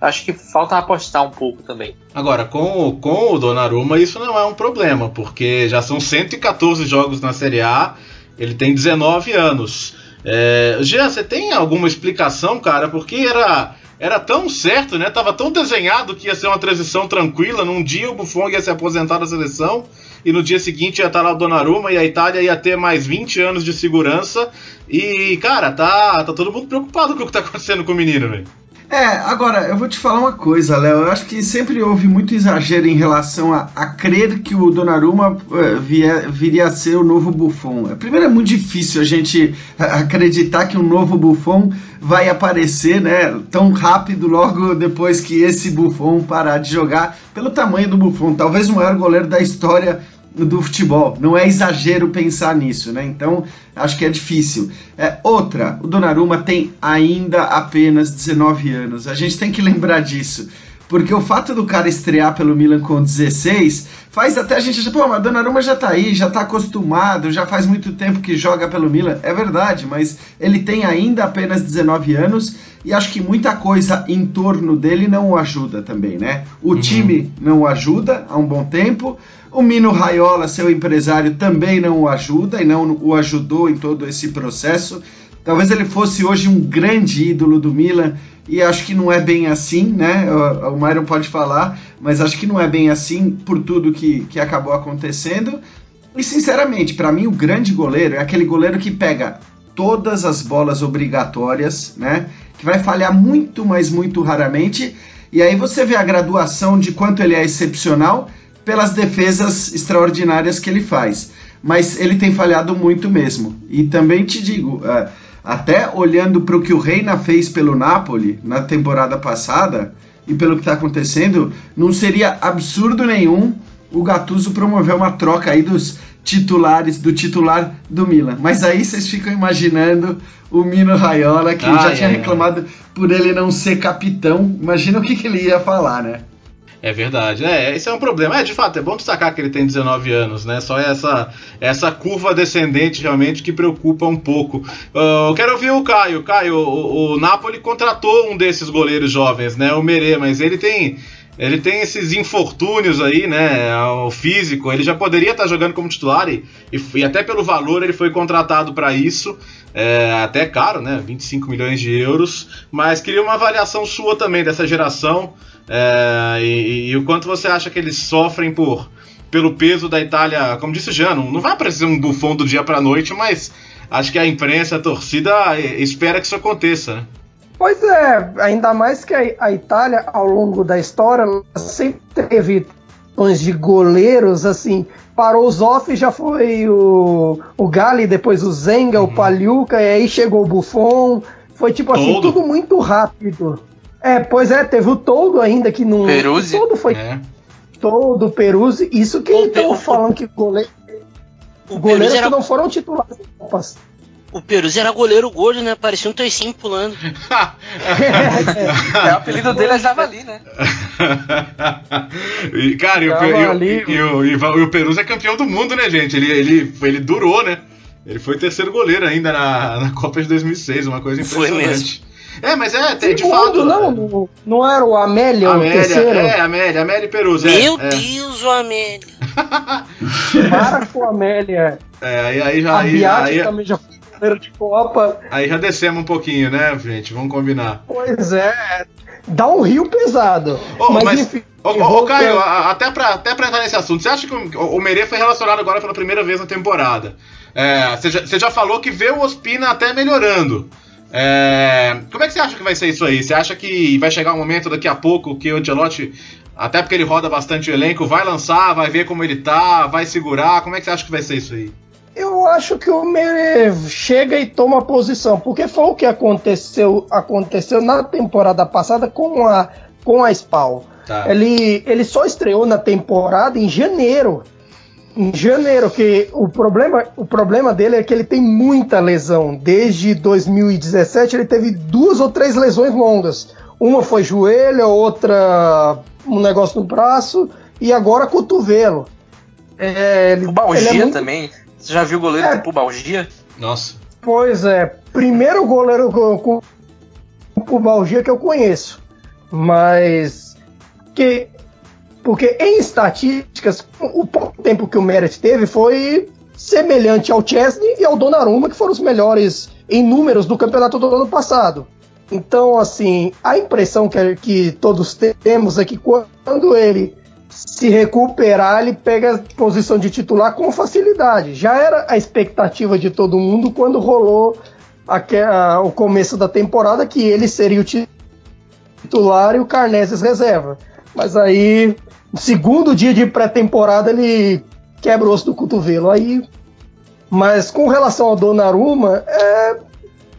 acho que falta apostar um pouco também. Agora, com, com o Donnarumma isso não é um problema, porque já são 114 jogos na Série A, ele tem 19 anos. É, Jean, você tem alguma explicação, cara? Porque era, era tão certo, né? Tava tão desenhado que ia ser uma transição tranquila. Num dia o Buffon ia se aposentar da seleção e no dia seguinte ia estar lá o Donnarumma e a Itália ia ter mais 20 anos de segurança. E, cara, tá, tá todo mundo preocupado com o que tá acontecendo com o menino, velho. É, agora, eu vou te falar uma coisa, Léo. Eu acho que sempre houve muito exagero em relação a, a crer que o Donnarumma via, viria a ser o novo Buffon. Primeiro, é muito difícil a gente acreditar que um novo Buffon vai aparecer né, tão rápido logo depois que esse Buffon parar de jogar, pelo tamanho do Buffon. Talvez o maior goleiro da história do futebol. Não é exagero pensar nisso, né? Então, acho que é difícil. É, outra, o Donnarumma tem ainda apenas 19 anos. A gente tem que lembrar disso. Porque o fato do cara estrear pelo Milan com 16 faz até a gente, pô, mas Donnarumma já tá aí, já tá acostumado, já faz muito tempo que joga pelo Milan. É verdade, mas ele tem ainda apenas 19 anos e acho que muita coisa em torno dele não o ajuda também, né? O uhum. time não o ajuda há um bom tempo. O Mino Raiola, seu empresário, também não o ajuda e não o ajudou em todo esse processo. Talvez ele fosse hoje um grande ídolo do Milan e acho que não é bem assim, né? O, o Myron pode falar, mas acho que não é bem assim por tudo que, que acabou acontecendo. E sinceramente, para mim o grande goleiro é aquele goleiro que pega todas as bolas obrigatórias, né? Que vai falhar muito, mas muito raramente. E aí você vê a graduação de quanto ele é excepcional pelas defesas extraordinárias que ele faz. Mas ele tem falhado muito mesmo. E também te digo, uh, até olhando para o que o Reina fez pelo Napoli na temporada passada e pelo que está acontecendo, não seria absurdo nenhum o Gattuso promover uma troca aí dos titulares do titular do Milan. Mas aí vocês ficam imaginando o Mino Raiola que já tinha reclamado por ele não ser capitão. Imagina o que, que ele ia falar, né? É verdade, é, esse é um problema. É, de fato, é bom destacar que ele tem 19 anos, né? Só essa, essa curva descendente realmente que preocupa um pouco. Uh, eu quero ouvir o Caio. Caio, o, o Napoli contratou um desses goleiros jovens, né? O Merê, mas ele tem. Ele tem esses infortúnios aí, né? O físico, ele já poderia estar jogando como titular e, e, até pelo valor ele foi contratado para isso. É, até caro, né? 25 milhões de euros. Mas queria uma avaliação sua também dessa geração. É, e, e, o quanto você acha que eles sofrem por pelo peso da Itália, como disse o Jean, não, vai aparecer um bufão do dia para noite, mas acho que a imprensa, a torcida espera que isso aconteça, né? Pois é, ainda mais que a, Itália, ao longo da história, sempre teve tons de goleiros, assim, parou o Zoff, já foi o, o Gali, depois o Zenga, uhum. o Paliuca, e aí chegou o Buffon, foi tipo assim, Todo. tudo muito rápido. É, pois é, teve o todo ainda que não. Peruzzi. O todo foi. É. Todo Peruzzi. Isso que estão falando que goleiro. O goleiros era... que não foram titulares Copas. O Peruzzi era goleiro gordo, né? Parecia um toicinho pulando. <laughs> é, o apelido dele é Javali, né? <laughs> e, cara, e o, e, e, o, e, o Peruzzi é campeão do mundo, né, gente? Ele, ele, ele durou, né? Ele foi terceiro goleiro ainda na, na Copa de 2006, uma coisa impressionante. Foi mesmo. É, mas é, Segundo, de fato. Não, não, não era o Amélia, Amélia o terceiro? É, Amélia, Amélia Perusa. Meu é, Deus, o Amélia. <laughs> Para com a Amélia. É, aí, aí já. A aí, aí, também já foi goleiro de Copa. Aí já descemos um pouquinho, né, gente? Vamos combinar. Pois é. Dá um rio pesado. Oh, mas, mas enfim. Ô, oh, Caio, até pra, até pra entrar nesse assunto, você acha que o, o Merê foi relacionado agora pela primeira vez na temporada? É, você, já, você já falou que vê o Ospina até melhorando. É, como é que você acha que vai ser isso aí? Você acha que vai chegar um momento daqui a pouco que o Ancelotti, até porque ele roda bastante o elenco, vai lançar, vai ver como ele tá, vai segurar? Como é que você acha que vai ser isso aí? Eu acho que o Mere chega e toma posição, porque foi o que aconteceu, aconteceu na temporada passada com a, com a Spal. Tá. Ele, ele só estreou na temporada em janeiro em janeiro, que o problema, o problema dele é que ele tem muita lesão. Desde 2017 ele teve duas ou três lesões longas. Uma foi joelho, outra um negócio no braço e agora cotovelo. É, ele, Pubalgia ele é muito... também. Você já viu o goleiro é, com pubalgia? Nossa. Pois é, primeiro goleiro com, com pubalgia que eu conheço. Mas que porque em estatísticas, o pouco tempo que o Merit teve foi semelhante ao Chesney e ao Donnarumma, que foram os melhores em números do campeonato do ano passado. Então, assim, a impressão que, que todos temos é que quando ele se recuperar, ele pega a posição de titular com facilidade. Já era a expectativa de todo mundo quando rolou a, o começo da temporada que ele seria o titular e o Carneses reserva. Mas aí segundo dia de pré-temporada ele quebra o osso do cotovelo. Aí, mas com relação ao Donnarumma, é,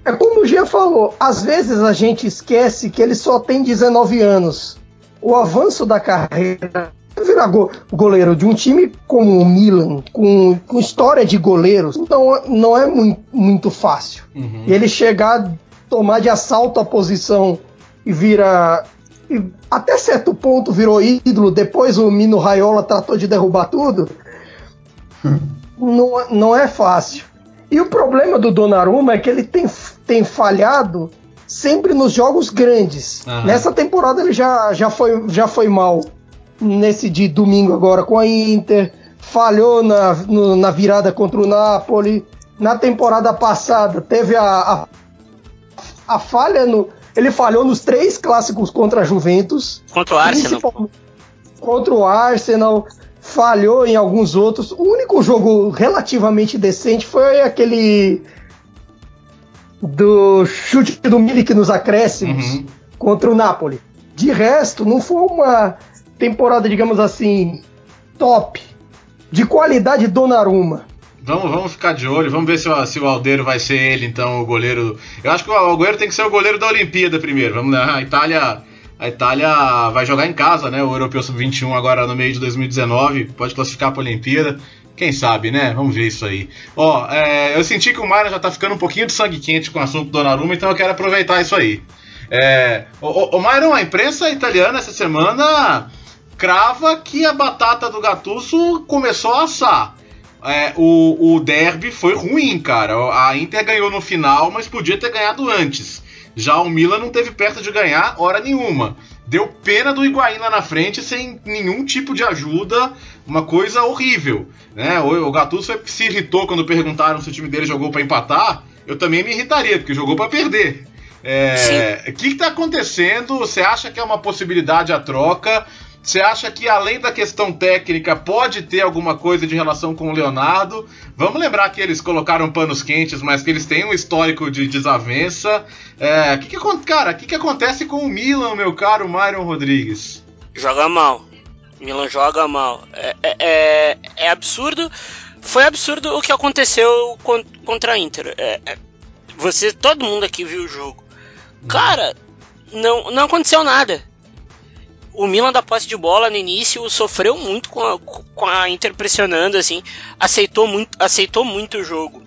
é como o Gia falou, às vezes a gente esquece que ele só tem 19 anos. O avanço da carreira virar go goleiro de um time como o Milan, com, com história de goleiros, não, não é muito, muito fácil. Uhum. Ele chegar, tomar de assalto a posição e até certo ponto virou ídolo, depois o Mino Raiola tratou de derrubar tudo. <laughs> não, não é fácil. E o problema do Donnarumma é que ele tem, tem falhado sempre nos jogos grandes. Uhum. Nessa temporada ele já, já, foi, já foi mal. Nesse de domingo agora com a Inter, falhou na, no, na virada contra o Napoli, na temporada passada teve a, a, a falha no. Ele falhou nos três clássicos contra a Juventus. Contra o Arsenal. Contra o Arsenal. Falhou em alguns outros. O único jogo relativamente decente foi aquele do chute do Milik nos acréscimos uhum. contra o Napoli. De resto, não foi uma temporada, digamos assim, top. De qualidade Donnarumma. Vamos, vamos ficar de olho, vamos ver se o, se o Aldeiro vai ser ele, então, o goleiro. Eu acho que o Aldeiro tem que ser o goleiro da Olimpíada primeiro. Vamos lá, a Itália. A Itália vai jogar em casa, né? O Europeu Sub-21 agora no meio de 2019. Pode classificar para a Olimpíada. Quem sabe, né? Vamos ver isso aí. Ó, é, eu senti que o Mário já tá ficando um pouquinho de sangue quente com o assunto do Donnarumma, então eu quero aproveitar isso aí. É, o, o, Myron, a imprensa italiana essa semana crava que a batata do Gattuso começou a assar. É, o, o derby foi ruim, cara. A Inter ganhou no final, mas podia ter ganhado antes. Já o Milan não teve perto de ganhar hora nenhuma. Deu pena do Higuaín lá na frente sem nenhum tipo de ajuda, uma coisa horrível. Né? O, o Gattuso se irritou quando perguntaram se o time dele jogou para empatar. Eu também me irritaria, porque jogou para perder. É, o que está acontecendo? Você acha que é uma possibilidade a troca? Você acha que além da questão técnica pode ter alguma coisa de relação com o Leonardo? Vamos lembrar que eles colocaram panos quentes, mas que eles têm um histórico de desavença. É, que que, cara, o que, que acontece com o Milan, meu caro Myron Rodrigues? Joga mal. Milan joga mal. É, é, é, é absurdo. Foi absurdo o que aconteceu contra a Inter. É, é, você, todo mundo aqui viu o jogo. Cara, não, não aconteceu nada o Milan da posse de bola no início sofreu muito com a, com a Inter pressionando, assim, aceitou muito, aceitou muito o jogo.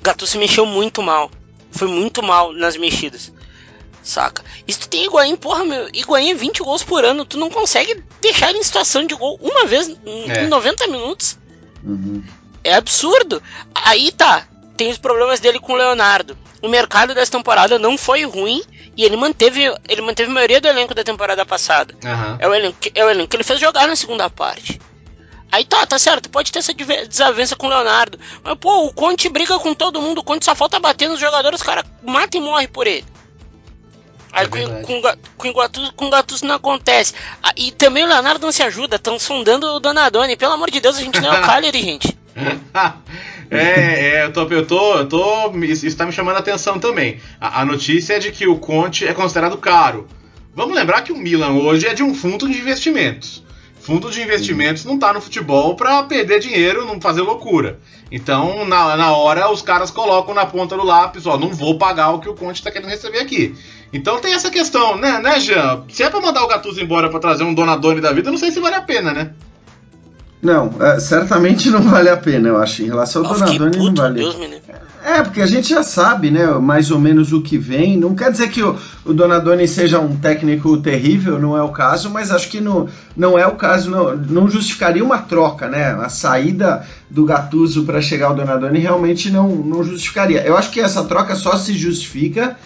Gattuso mexeu muito mal, foi muito mal nas mexidas, saca? E se tu tem Higuaín, porra, meu, Higuaín é 20 gols por ano, tu não consegue deixar ele em situação de gol uma vez em é. 90 minutos. Uhum. É absurdo. Aí tá, tem os problemas dele com o Leonardo. O mercado dessa temporada não foi ruim, e ele manteve, ele manteve a maioria do elenco da temporada passada. Uhum. É, o elenco, é o elenco que ele fez jogar na segunda parte. Aí tá, tá certo, pode ter essa desavença com o Leonardo. Mas, pô, o Conte briga com todo mundo, o Conte só falta bater nos jogadores, os caras matam e morrem por ele. Aí é com, com, com, o Gattuso, com o Gattuso não acontece. Ah, e também o Leonardo não se ajuda, estão sondando o Donadoni. Pelo amor de Deus, a gente não é o <laughs> Cagliari, gente. <laughs> É, é, eu tô, eu tô, eu tô, isso está me chamando a atenção também. A, a, notícia é de que o Conte é considerado caro. Vamos lembrar que o Milan hoje é de um fundo de investimentos. Fundo de investimentos não tá no futebol para perder dinheiro, não fazer loucura. Então, na, na hora, os caras colocam na ponta do lápis, ó, não vou pagar o que o Conte tá querendo receber aqui. Então tem essa questão, né, né, Jean? Se é pra mandar o Gattuso embora para trazer um Donadoni da vida, não sei se vale a pena, né? Não, é, certamente não vale a pena, eu acho. Em relação ao Donadoni, não vale. Deus, é, porque a gente já sabe, né, mais ou menos o que vem. Não quer dizer que o, o Donadoni seja um técnico terrível, não é o caso, mas acho que no, não é o caso, não, não justificaria uma troca, né? A saída do Gattuso para chegar ao Donadoni realmente não, não justificaria. Eu acho que essa troca só se justifica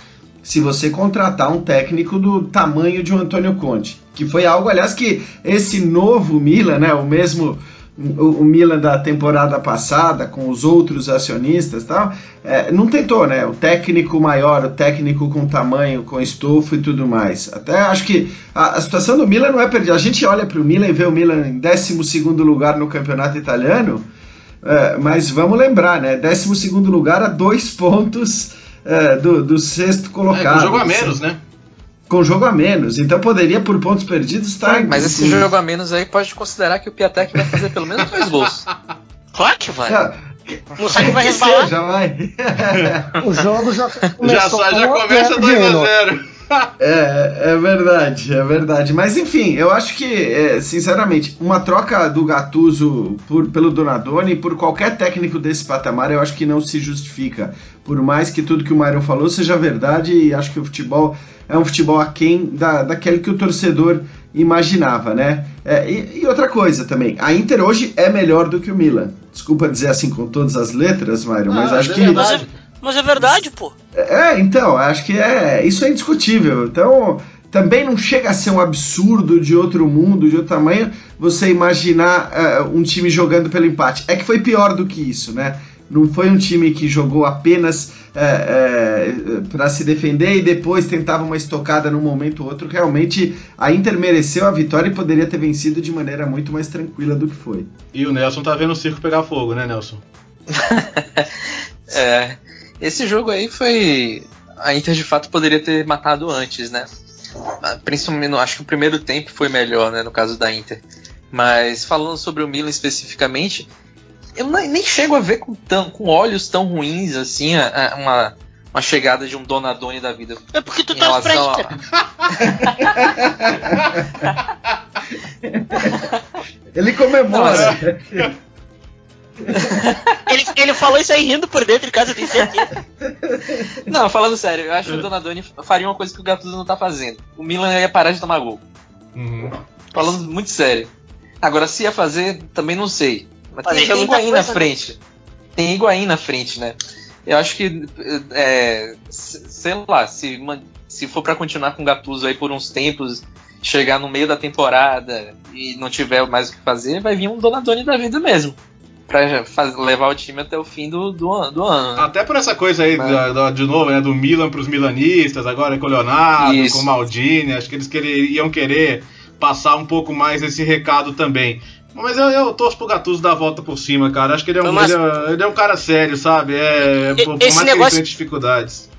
se você contratar um técnico do tamanho de um Antônio Conte. Que foi algo, aliás, que esse novo Milan, né, o mesmo o, Milan da temporada passada, com os outros acionistas tal, é, não tentou, né? O técnico maior, o técnico com tamanho, com estofo e tudo mais. Até acho que a, a situação do Milan não é perdida. A gente olha para o Milan e vê o Milan em 12 lugar no campeonato italiano, é, mas vamos lembrar, né? 12 lugar a dois pontos é, do, do, sexto colocado. É, jogo a menos, né? Com jogo a menos, então poderia por pontos perdidos estar. Mas esse jogo a menos aí pode considerar que o Piatek vai fazer pelo menos dois gols. <laughs> Claro que vai. É, não que vai resbalar. Já vai. o jogo já <laughs> começou. Já, já começa 2x0. É, é verdade, é verdade. Mas enfim, eu acho que, é, sinceramente, uma troca do Gattuso por, pelo Donadoni por qualquer técnico desse patamar, eu acho que não se justifica. Por mais que tudo que o Mário falou seja verdade, e acho que o futebol é um futebol aquém da, daquele que o torcedor imaginava, né? É, e, e, outra coisa também, a Inter hoje é melhor do que o Milan. Desculpa dizer assim com todas as letras, Mário, mas ah, acho é que. Mas mas é verdade, pô. É, então, acho que é. Isso é indiscutível. Então, também não chega a ser um absurdo de outro mundo, de outro tamanho, você imaginar uh, um time jogando pelo empate. É que foi pior do que isso, né? não foi um time que jogou apenas é, é, para se defender e depois tentava uma estocada num momento ou outro. Realmente a Inter mereceu a vitória e poderia ter vencido de maneira muito mais tranquila do que foi. E o Nelson tá vendo o circo pegar fogo, né, Nelson? <laughs> <laughs> é, esse jogo aí foi. A Inter de fato poderia ter matado antes, né? Ah, principalmente, acho que o primeiro tempo foi melhor, né, no caso da Inter. Mas falando sobre o Milan especificamente, eu nem chego a ver com, tão, com olhos tão ruins assim a, a, uma, uma chegada de um Donadoni da vida. É porque tu tá pra Inter. <laughs> Ele comemora. <laughs> ele, ele falou isso aí rindo por dentro de casa, eu tenho certeza. <laughs> Não, falando sério, eu acho que o Donadoni faria uma coisa que o Gattuso não tá fazendo. O Milan ia parar de tomar gol. Uhum. Falando muito sério. Agora, se ia fazer, também não sei. Mas tem, tem Higuaín na né? frente. Tem Higuaín na frente, né? Eu acho que, é, sei lá, se, se for para continuar com o Gattuso aí por uns tempos, chegar no meio da temporada e não tiver mais o que fazer, vai vir um Donadoni da vida mesmo pra faz, levar o time até o fim do, do, do ano. Até por essa coisa aí, Mas... da, de novo, né, do Milan pros milanistas, agora com o Leonardo, Isso. com o Maldini, acho que eles querer, iam querer passar um pouco mais esse recado também. Mas eu, eu torço pro Gattuso dar a volta por cima, cara. Acho que ele é um, Mas... ele é, ele é um cara sério, sabe? É, por, por mais negócio... que ele tenha dificuldades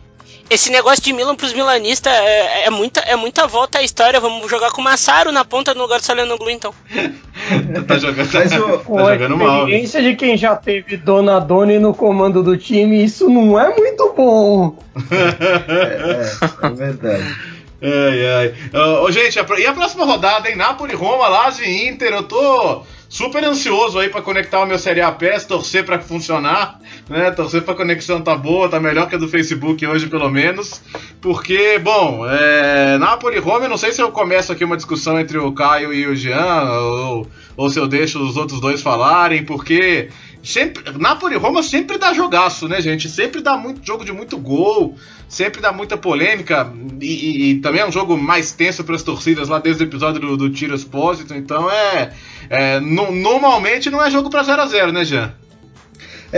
esse negócio de Milan pros milanistas é, é, muita, é muita volta à história. Vamos jogar com o Massaro na ponta no lugar do Salenoglu, então. <laughs> tá jogando, <laughs> tá, tá jogando mal. A experiência de quem já teve Donadoni no comando do time, isso não é muito bom. <laughs> é, é, é verdade. Ai, ai. Uh, gente, e a próxima rodada, hein? Napoli, Roma, Lazio e Inter. Eu tô super ansioso aí para conectar o meu Série A PES, torcer para funcionar, né? Torcer para conexão tá boa, tá melhor que a do Facebook hoje pelo menos, porque bom, é, Napoli Roma, eu não sei se eu começo aqui uma discussão entre o Caio e o Jean ou, ou se eu deixo os outros dois falarem, porque sempre Napoli Roma sempre dá jogaço, né, gente? Sempre dá muito jogo de muito gol, sempre dá muita polêmica e, e, e também é um jogo mais tenso para as torcidas lá desde o episódio do, do Tiro Expósito, então é, é no, normalmente não é jogo para 0 a 0 né, Jean?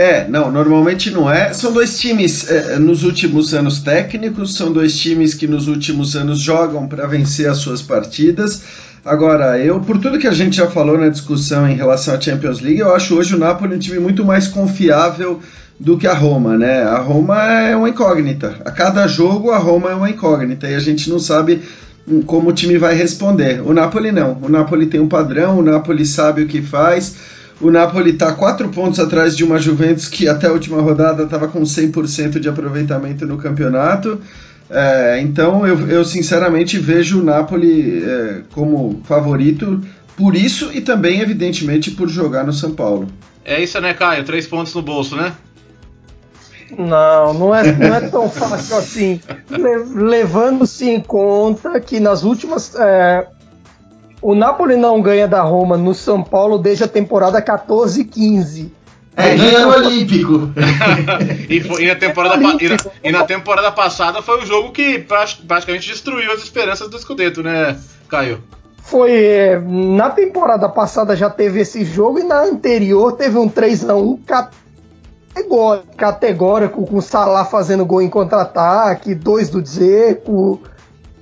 É, não, normalmente não é. São dois times é, nos últimos anos técnicos, são dois times que nos últimos anos jogam para vencer as suas partidas. Agora, eu, por tudo que a gente já falou na discussão em relação à Champions League, eu acho hoje o Napoli um time muito mais confiável do que a Roma, né? A Roma é uma incógnita. A cada jogo a Roma é uma incógnita e a gente não sabe como o time vai responder. O Napoli não. O Napoli tem um padrão, o Napoli sabe o que faz. O Napoli está quatro pontos atrás de uma Juventus que até a última rodada estava com 100% de aproveitamento no campeonato. É, então eu, eu, sinceramente vejo o Napoli é, como favorito por isso e também, evidentemente, por jogar no São Paulo. É isso, né, Caio? Três pontos no bolso, né? Não, não é, não é tão fácil assim. Levando-se em conta que nas últimas. É, o Napoli não ganha da Roma no São Paulo desde a temporada 14-15. É, ganha no Olímpico. <laughs> e, foi, e, na temporada, e, na, e, na, temporada passada foi o jogo que praticamente destruiu as esperanças do Scudetto, né, Caio? Foi. É, na temporada passada já teve esse jogo e na anterior teve um 3x1 categórico, com o Salah fazendo gol em contra-ataque, dois do Dzeko,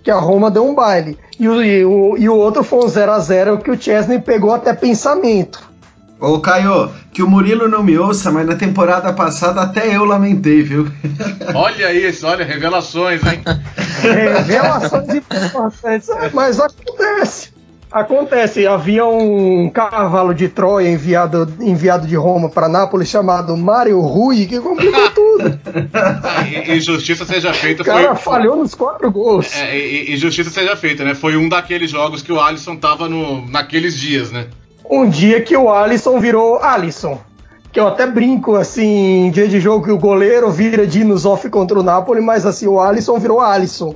que a Roma deu um baile. E o, e o, e o outro foi um 0 a 0 que o Chesney pegou até pensamento. Ô Caio, que o Murilo não me ouça, mas na temporada passada até eu lamentei, viu? <laughs> Olha isso, olha, revelações, hein? <laughs> Revelações importantes, mas acontece. Acontece, havia um cavalo de Troia enviado, enviado de Roma para Nápoles chamado Mário Rui, que complicou <laughs> tudo. e, e, justiça seja feita. O cara foi, falhou nos quatro gols. É, e, e, justiça seja feita, né? Foi um daqueles jogos que o Alisson tava no, naqueles dias, né? Um dia que o Alisson virou Alisson. Que eu até brinco, assim, dia de jogo que o goleiro vira Dinos off contra o Napoli, mas assim, o Alisson virou Alisson.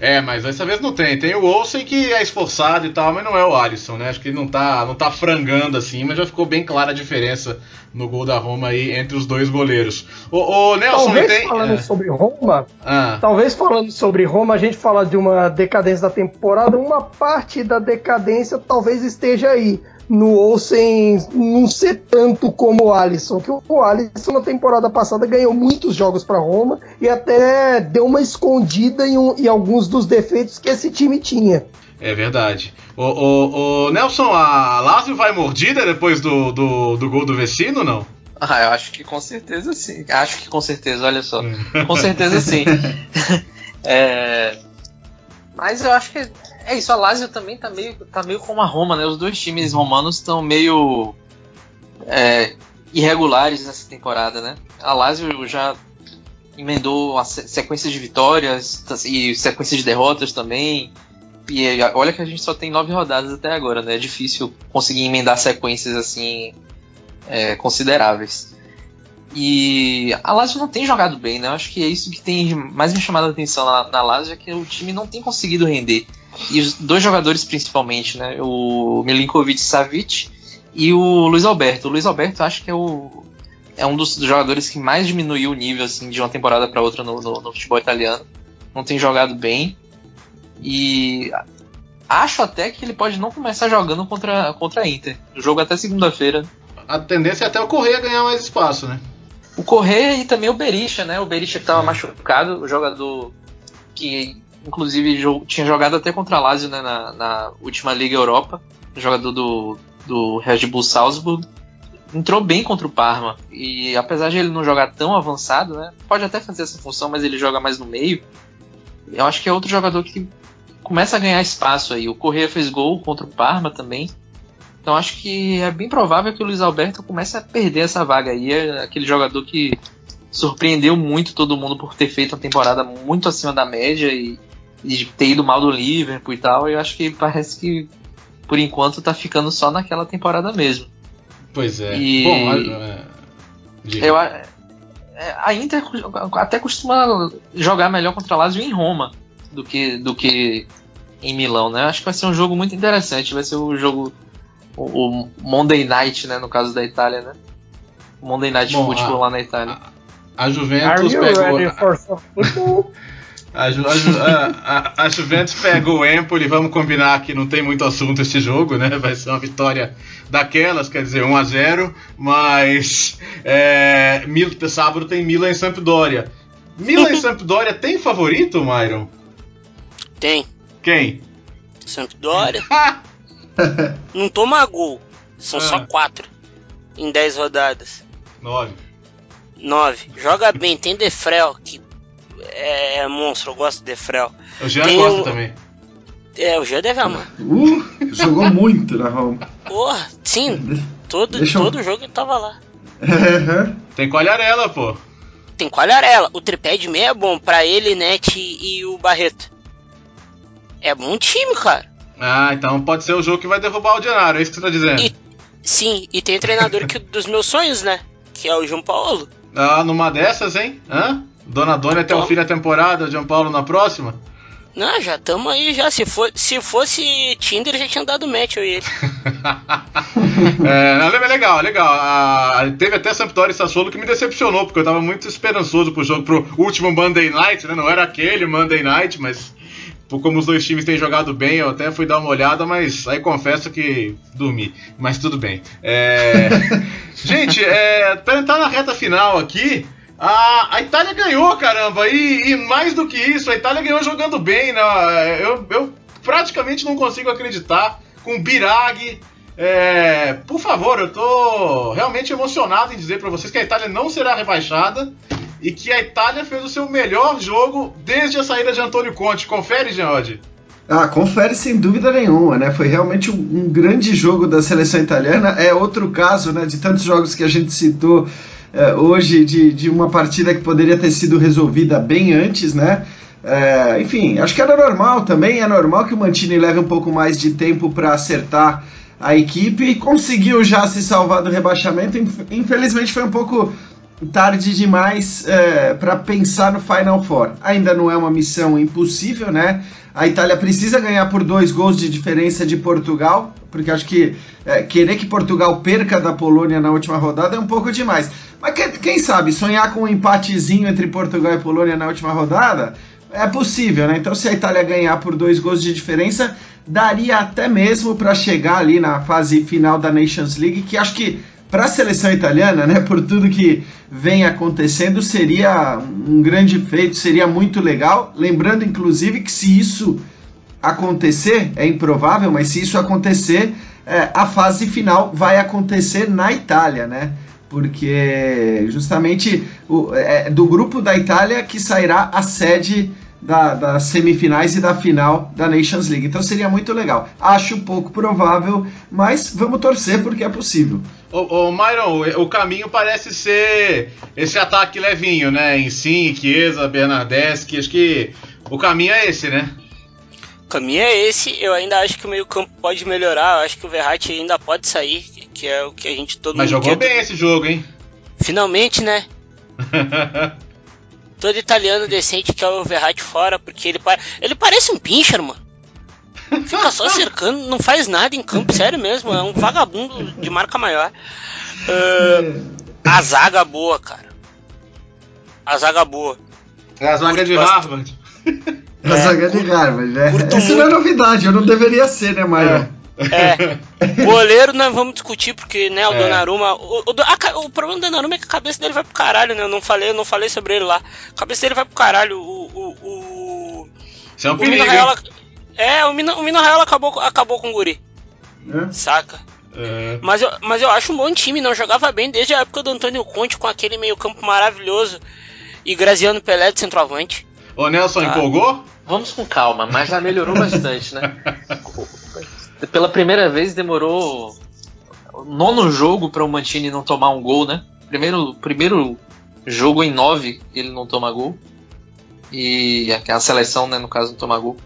É, mas dessa vez não tem. Tem o Olsen que é esforçado e tal, mas não é o Alisson, né? Acho que ele não tá, não tá frangando assim, mas já ficou bem clara a diferença no gol da Roma aí entre os dois goleiros. O, o Nelson, talvez tem... falando é. sobre Roma, ah. talvez falando sobre Roma, a gente fala de uma decadência da temporada, uma parte da decadência talvez esteja aí. No Olsen não ser tanto como o Alisson, que o Alisson na temporada passada ganhou muitos jogos para Roma e até deu uma escondida em, um, em, alguns dos defeitos que esse time tinha. É verdade. O, o, o Nelson, a Lazio vai mordida depois do, do, do gol do Vecino, não? Ah, eu acho que com certeza sim. Acho que com certeza, olha só. Hum. com certeza sim. <laughs> é... Mas eu acho que é isso, a Lazio também tá meio, tá meio como a Roma, né? Os dois times romanos estão meio é, irregulares nessa temporada, né? A Lazio já emendou a sequência de vitórias e sequência de derrotas também. E olha que a gente só tem nove rodadas até agora, né? É difícil conseguir emendar sequências assim é, consideráveis. E a Lazio não tem jogado bem, né? Eu acho que é isso que tem mais me chamado a atenção na, na Lazio, é que o time não tem conseguido render. E os dois jogadores principalmente, né? O Milinkovic Savic e o Luiz Alberto. O Luiz Alberto acho que é o é um dos jogadores que mais diminuiu o nível assim de uma temporada para outra no, no, no, futebol italiano. Não tem jogado bem e acho até que ele pode não começar jogando contra contra a Inter. O jogo até segunda-feira. A tendência é até o Correia ganhar mais espaço, né? O Correia e também o Berisha, né? O Berisha que estava é. machucado, o jogador que inclusive tinha jogado até contra a Lazio né, na, na, última Liga Europa, jogador do, do Red Bull Salzburg. Entrou bem contra o Parma e apesar de ele não jogar tão avançado, né, pode até fazer essa função, mas ele joga mais no meio. Eu acho que é outro jogador que começa a ganhar espaço aí. O Correa fez gol contra o Parma também. Então acho que é bem provável que o Luiz Alberto comece a perder essa vaga aí. É aquele jogador que surpreendeu muito todo mundo por ter feito uma temporada muito acima da média e de ter ido mal do Liverpool e tal, eu acho que parece que por enquanto tá ficando só naquela temporada mesmo. Pois é. E Bom, é, eu, é, a Inter até costuma jogar melhor contra a Lazio em Roma do que, do que em Milão, né? Acho que vai ser um jogo muito interessante. Vai ser o jogo o, o Monday Night, né? No caso da Itália, né? O Monday Night Bom, Football lá na Itália. A, a Juventus pegou. <laughs> A, Ju, a, Ju, a, a, Juventus pega o Empoli, vamos combinar que não tem muito assunto esse jogo, né? Vai ser uma vitória daquelas, quer dizer, 1 a 0 mas é, Mil, sábado tem Milan e Sampdoria. Milan e <laughs> Sampdoria tem favorito, Myron? Tem. Quem? Sampdoria. <laughs> não toma gol, são ah. só 4 em 10 rodadas. 9. 9. Joga bem, tem Defrel, que é, é monstro, eu gosto de Frel. O Jean Tem gosta um... também. É, o Jean deve amar. Uh, jogou muito na Roma. Porra, sim. Todo, Deixa todo eu... jogo ele tava lá. Tem Colharela, pô. Tem Colharela. O tripé de meia é bom pra ele, Net e o Barreto. É bom time, cara. Ah, então pode ser o jogo que vai derrubar o Dianaro, é isso que você tá dizendo. E, sim, e tem treinador que, <laughs> dos meus sonhos, né? Que é o João Paulo. Ah, numa dessas, hein? Hã? Dona Dona até o fim da temporada, João Paulo na próxima? Não, já estamos aí já. Se, for, se fosse Tinder, já tinha dado match eu e ele. <laughs> é, legal, legal. Ah, teve até Sampdoria e Sassuolo que me decepcionou, porque eu estava muito esperançoso pro jogo, pro último Monday Night, né? Não era aquele Monday Night, mas como os dois times têm jogado bem, eu até fui dar uma olhada, mas aí confesso que dormi. Mas tudo bem. É... <laughs> Gente, é, para entrar na reta final aqui, a, a Itália ganhou, caramba, e, e, mais do que isso, a Itália ganhou jogando bem, né? Eu, eu praticamente não consigo acreditar com Birag. É, por favor, eu tô realmente emocionado em dizer para vocês que a Itália não será rebaixada e que a Itália fez o seu melhor jogo desde a saída de Antônio Conte. Confere, Geode? Ah, confere sem dúvida nenhuma, né? Foi realmente um, um, grande jogo da seleção italiana. É outro caso, né, de tantos jogos que a gente citou é, hoje de, de uma partida que poderia ter sido resolvida bem antes, né? É, enfim, acho que era normal também, é normal que o Mantini leve um pouco mais de tempo para acertar a equipe conseguiu já se salvar do rebaixamento. Infelizmente foi um pouco tarde demais é, para pensar no Final Four. Ainda não é uma missão impossível, né? A Itália precisa ganhar por dois gols de diferença de Portugal, porque acho que é, querer que Portugal perca da Polônia na última rodada é um pouco demais. Mas quem, quem sabe sonhar com um empatezinho entre Portugal e Polônia na última rodada é possível, né? Então, se a Itália ganhar por dois gols de diferença, daria até mesmo para chegar ali na fase final da Nations League, que acho que para a seleção italiana, né, por tudo que vem acontecendo, seria um grande feito, seria muito legal. Lembrando, inclusive, que se isso acontecer, é improvável, mas se isso acontecer, é, a fase final vai acontecer na Itália, né? Porque justamente o, é, do grupo da Itália que sairá a sede da, das semifinais e da final da Nations League. Então seria muito legal. Acho pouco provável, mas vamos torcer porque é possível. Ô, ô Myron, o caminho parece ser esse ataque levinho, né? Em Sim, Chiesa, Bernardeschi. Acho que o caminho é esse, né? O caminho é esse. Eu ainda acho que o meio-campo pode melhorar. Eu acho que o Verratti ainda pode sair, que é o que a gente todo Mas mundo jogou quer. bem esse jogo, hein? Finalmente, né? <laughs> Todo italiano decente quer o Verratti fora, porque ele, pa- ele parece um pincher, mano. Fica só <laughs> cercando, não faz nada em campo, sério mesmo. É um vagabundo de marca maior. Ah, a zaga boa, cara. A zaga boa. É a zaga de Curto Harvard. A zaga de Harvard, né? Isso não é novidade, eu não deveria ser, né, Myron? É. <laughs> Goleiro nós vamos discutir, porque, né, o É. Donnarumma. O, o, a o problema do Donnarumma é que a cabeça dele vai pro caralho, né? Eu não falei, eu não falei sobre ele lá. A cabeça dele vai pro caralho. O. o, o, Isso é um o Mino perigo. Raiola. É, o Mino, o Mino Raiola acabou, acabou com o Guri, Né? saca? É. Mas eu, mas eu acho um bom time, não jogava bem desde a época do Antônio Conte com aquele meio-campo maravilhoso e Graziano Pelé de centroavante. Ô Nelson, Ah. empolgou? Vamos com calma, mas já melhorou bastante, né? <laughs> Pela primeira vez demorou nono jogo para o Mantini não tomar um gol, né? Primeiro, primeiro jogo em nove ele não toma gol. E a seleção, né, no caso, não toma gol.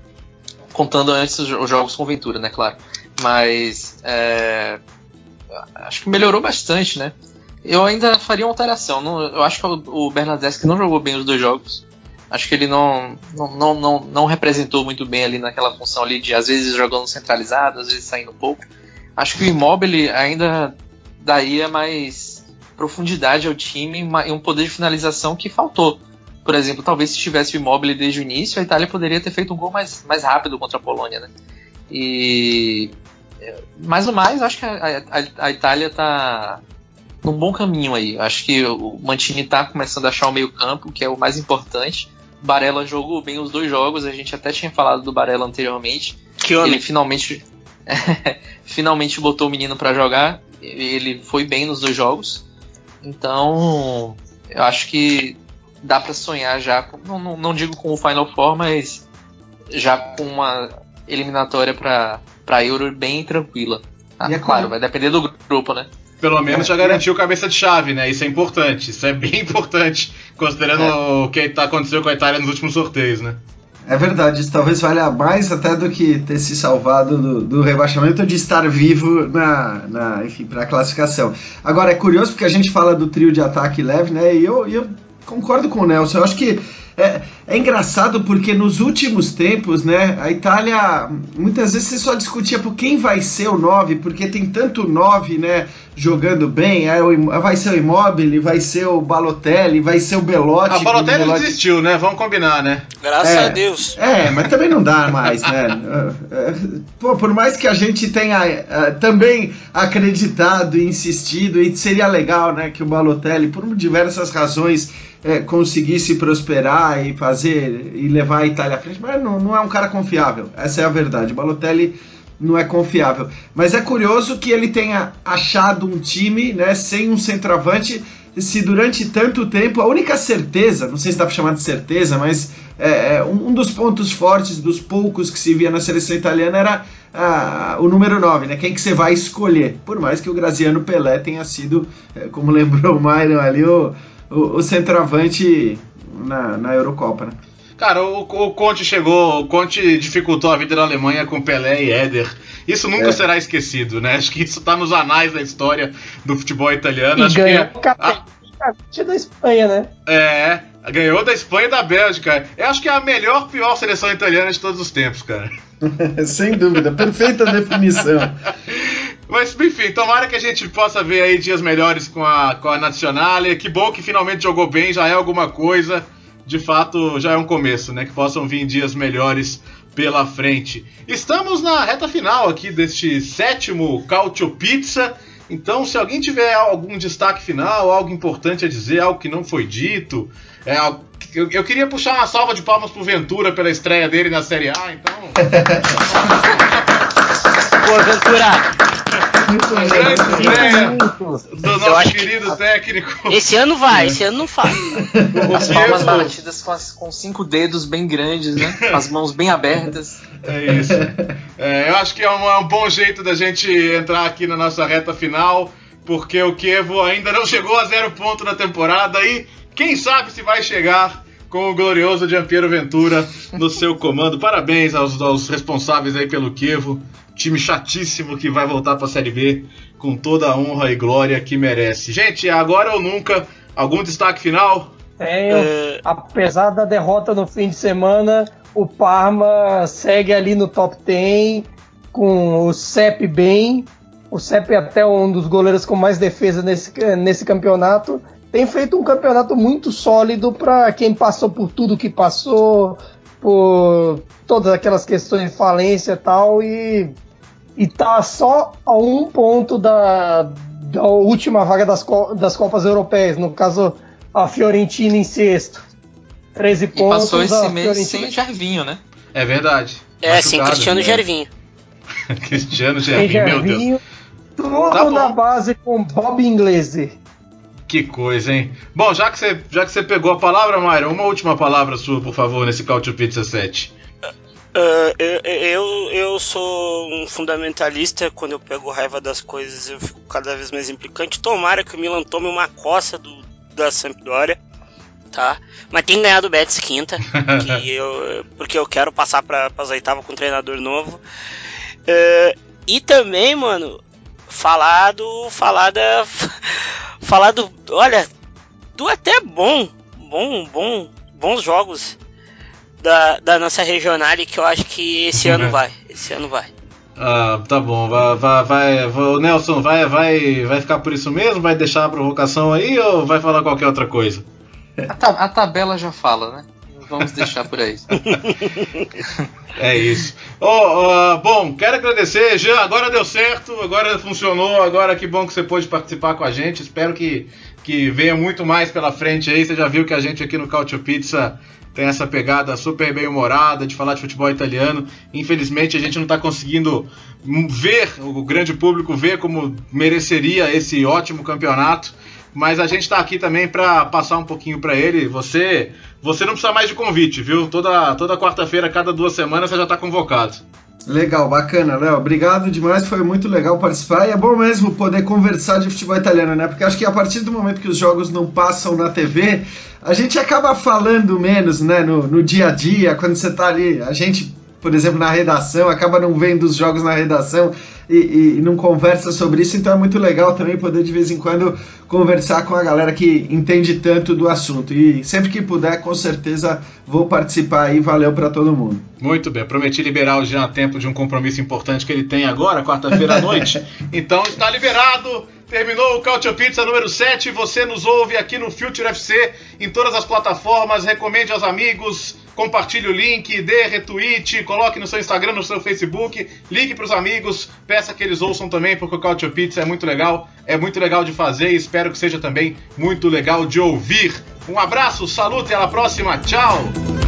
Contando antes os os jogos com Ventura, né, claro. Mas é, acho que melhorou bastante, né? Eu ainda faria uma alteração. Não- eu acho que o, o Bernadeschi não jogou bem os dois jogos. Acho que ele não, não, não, não, não representou muito bem ali naquela função ali de às vezes jogando centralizado, às vezes saindo pouco. Acho que o Immobile ainda daria mais profundidade ao time e um poder de finalização que faltou. Por exemplo, talvez se tivesse o Immobile desde o início, a Itália poderia ter feito um gol mais, mais rápido contra a Polônia, né? E é, mais ou mais, acho que a, a- a Itália está num bom caminho aí. Acho que o Mantini está começando a achar o meio-campo, que é o mais importante. Barella jogou bem os dois jogos, a gente até tinha falado do Barella anteriormente. Que Ele finalmente <laughs> finalmente botou o menino para jogar. Ele foi bem nos dois jogos. Então, eu acho que dá para sonhar já, não, não, não digo com o Final Four, mas já com uma eliminatória para para Euro bem tranquila. Ah, é claro, vai depender do grupo, né? Pelo menos É, já garantiu cabeça de chave, né? Isso é importante. Isso é bem <laughs> importante, considerando o que tá aconteceu com a Itália nos últimos sorteios, né? É verdade, isso talvez valha mais até do que ter se salvado do, do rebaixamento ou de estar vivo na, na enfim, para a classificação. Agora é curioso porque a gente fala do trio de ataque leve, né? E eu, e eu concordo com o Nelson. Eu acho que é, é engraçado porque nos últimos tempos, né, a Itália muitas vezes você só discutia por quem vai ser o 9, porque tem tanto 9, né, jogando bem, é o vai ser o Immobile, vai ser o Balotelli, vai ser o Belotti. Ah, o Balotelli Belotti- desistiu, né? Vamos combinar, né? Graças É. a Deus. É, mas também não dá mais, né? <laughs> Pô, por mais que a gente tenha é, também acreditado e insistido, e seria legal, né, que o Balotelli, por diversas razões, é, conseguisse prosperar e fazer e levar a Itália à frente, mas não, não é um cara confiável. Essa é a verdade. O Balotelli não é confiável. Mas é curioso que ele tenha achado um time, né, sem um centroavante, se durante tanto tempo a única certeza, não sei se dá para chamar de certeza, mas é, é, um, dos pontos fortes dos poucos que se via na seleção italiana era ah, o número 9, né? Quem que você vai escolher? Por mais que o Graziano Pelé tenha sido, é, como <laughs> lembrou o Myron ali, o, o, o centroavante na, na Eurocopa, né? Cara, o, o Conte chegou, o Conte dificultou a vida da Alemanha com Pelé e Éder. Isso nunca É. será esquecido, né? Acho que isso tá nos anais da história do futebol italiano. E Acho ganhou que o capeta da Espanha, né? é, ganhou da Espanha e da Bélgica. Eu acho que é a melhor, pior seleção italiana de todos os tempos, cara. <laughs> Sem dúvida, perfeita definição. <laughs> Mas enfim, tomara que a gente possa ver aí dias melhores com a, com a Nazionale. Que bom que finalmente jogou bem, já é alguma coisa. de fato já é um começo, né? Que possam vir dias melhores pela frente. Estamos na reta final aqui deste sétimo Cautio Pizza. Então, se alguém tiver algum destaque final, algo importante a dizer, algo que não foi dito, é, eu, eu, queria puxar uma salva de palmas pro Ventura pela estreia dele na Série A, então. <laughs> Boa, Ventura! Grande do nosso querido técnico. Esse ano vai, esse ano não faz. <laughs> As palmas batidas com, as, com cinco dedos bem grandes, né? As mãos bem abertas. É isso. É, eu acho que é um, é um bom jeito da gente entrar aqui na nossa reta final, porque o Kevo ainda não chegou a zero ponto na temporada e quem sabe se vai chegar com o glorioso Giampiero Ventura no seu comando. Parabéns aos, aos responsáveis aí pelo Kevo time chatíssimo que vai voltar para a Série B com toda a honra e glória que merece. Gente, agora ou nunca, algum destaque final? Tenho. É... Apesar da derrota no fim de semana, o Parma segue ali no top 10 com o CEP bem. O CEP é até um dos goleiros com mais defesa nesse, nesse campeonato. Tem feito um campeonato muito sólido para quem passou por tudo que passou, por todas aquelas questões de falência e tal, e e tá só a um ponto da, da última vaga das, das Copas Europeias, no caso a Fiorentina em sexto. 13 e pontos. Passou esse mês Fiorentina... sem Gervinho, né? É verdade. É, Machucado, sim, Cristiano né? Gervinho. <laughs> Cristiano Gervinho, meu Deus. Tudo tá na base com Bob Inglese. Que coisa, hein? Bom, já que você, já que você pegou a palavra, Mayra, uma última palavra sua, por favor, nesse Couch Pizza 7. Uh, eu, eu, eu sou um fundamentalista, quando eu pego raiva das coisas eu fico cada vez mais implicante. Tomara que o Milan tome uma coça do, da Sampdoria, tá? Mas tem ganhado o Betis quinta, <laughs> que eu, porque eu quero passar para as oitavas com um treinador novo. Uh, e também, mano, falar do. Falar da. <laughs> falar do. Olha, do até bom, bom, bom, bons jogos da, da nossa regional que eu acho que esse uhum. ano vai. Esse ano vai. Ah, tá bom. Vai, vai, vai, o Nelson vai, vai, vai ficar por isso mesmo? Vai deixar a provocação aí ou vai falar qualquer outra coisa? A, ta a tabela já fala, né? Vamos deixar por aí. <laughs> é isso. Oh, oh, bom, quero agradecer, Jean. Agora deu certo, agora funcionou. Agora que bom que você pôde participar com a gente. Espero que, que venha muito mais pela frente aí. Você já viu que a gente aqui no Cautio Pizza tem essa pegada super bem-humorada de falar de futebol italiano. Infelizmente a gente não está conseguindo ver, o grande público ver como mereceria esse ótimo campeonato. Mas a gente está aqui também para passar um pouquinho para ele. Você, você não precisa mais de convite, viu? Toda, toda quarta-feira, cada duas semanas, você já está convocado. Legal, bacana, Léo. Obrigado demais, foi muito legal participar e é bom mesmo poder conversar de futebol italiano, né? Porque acho que a partir do momento que os jogos não passam na TV, a gente acaba falando menos, né? No, no dia a dia, quando você tá ali, a gente, por exemplo, na redação, acaba não vendo os jogos na redação e, e, e, não conversa sobre isso, então é muito legal também poder de vez em quando conversar com a galera que entende tanto do assunto. E sempre que puder, com certeza vou participar aí. Valeu para todo mundo. Muito bem, prometi liberar o Jean a tempo de um compromisso importante que ele tem agora, quarta-feira à noite. <laughs> então está liberado. Terminou o Cautio Pizza número 7. Você nos ouve aqui no Future FC em todas as plataformas. Recomende aos amigos, compartilhe o link, dê retweet, coloque no seu Instagram, no seu Facebook, ligue para os amigos, peça que eles ouçam também, porque o Cautio Pizza é muito legal, é muito legal de fazer e espero que seja também muito legal de ouvir. Um abraço, saluto e até a próxima. Tchau!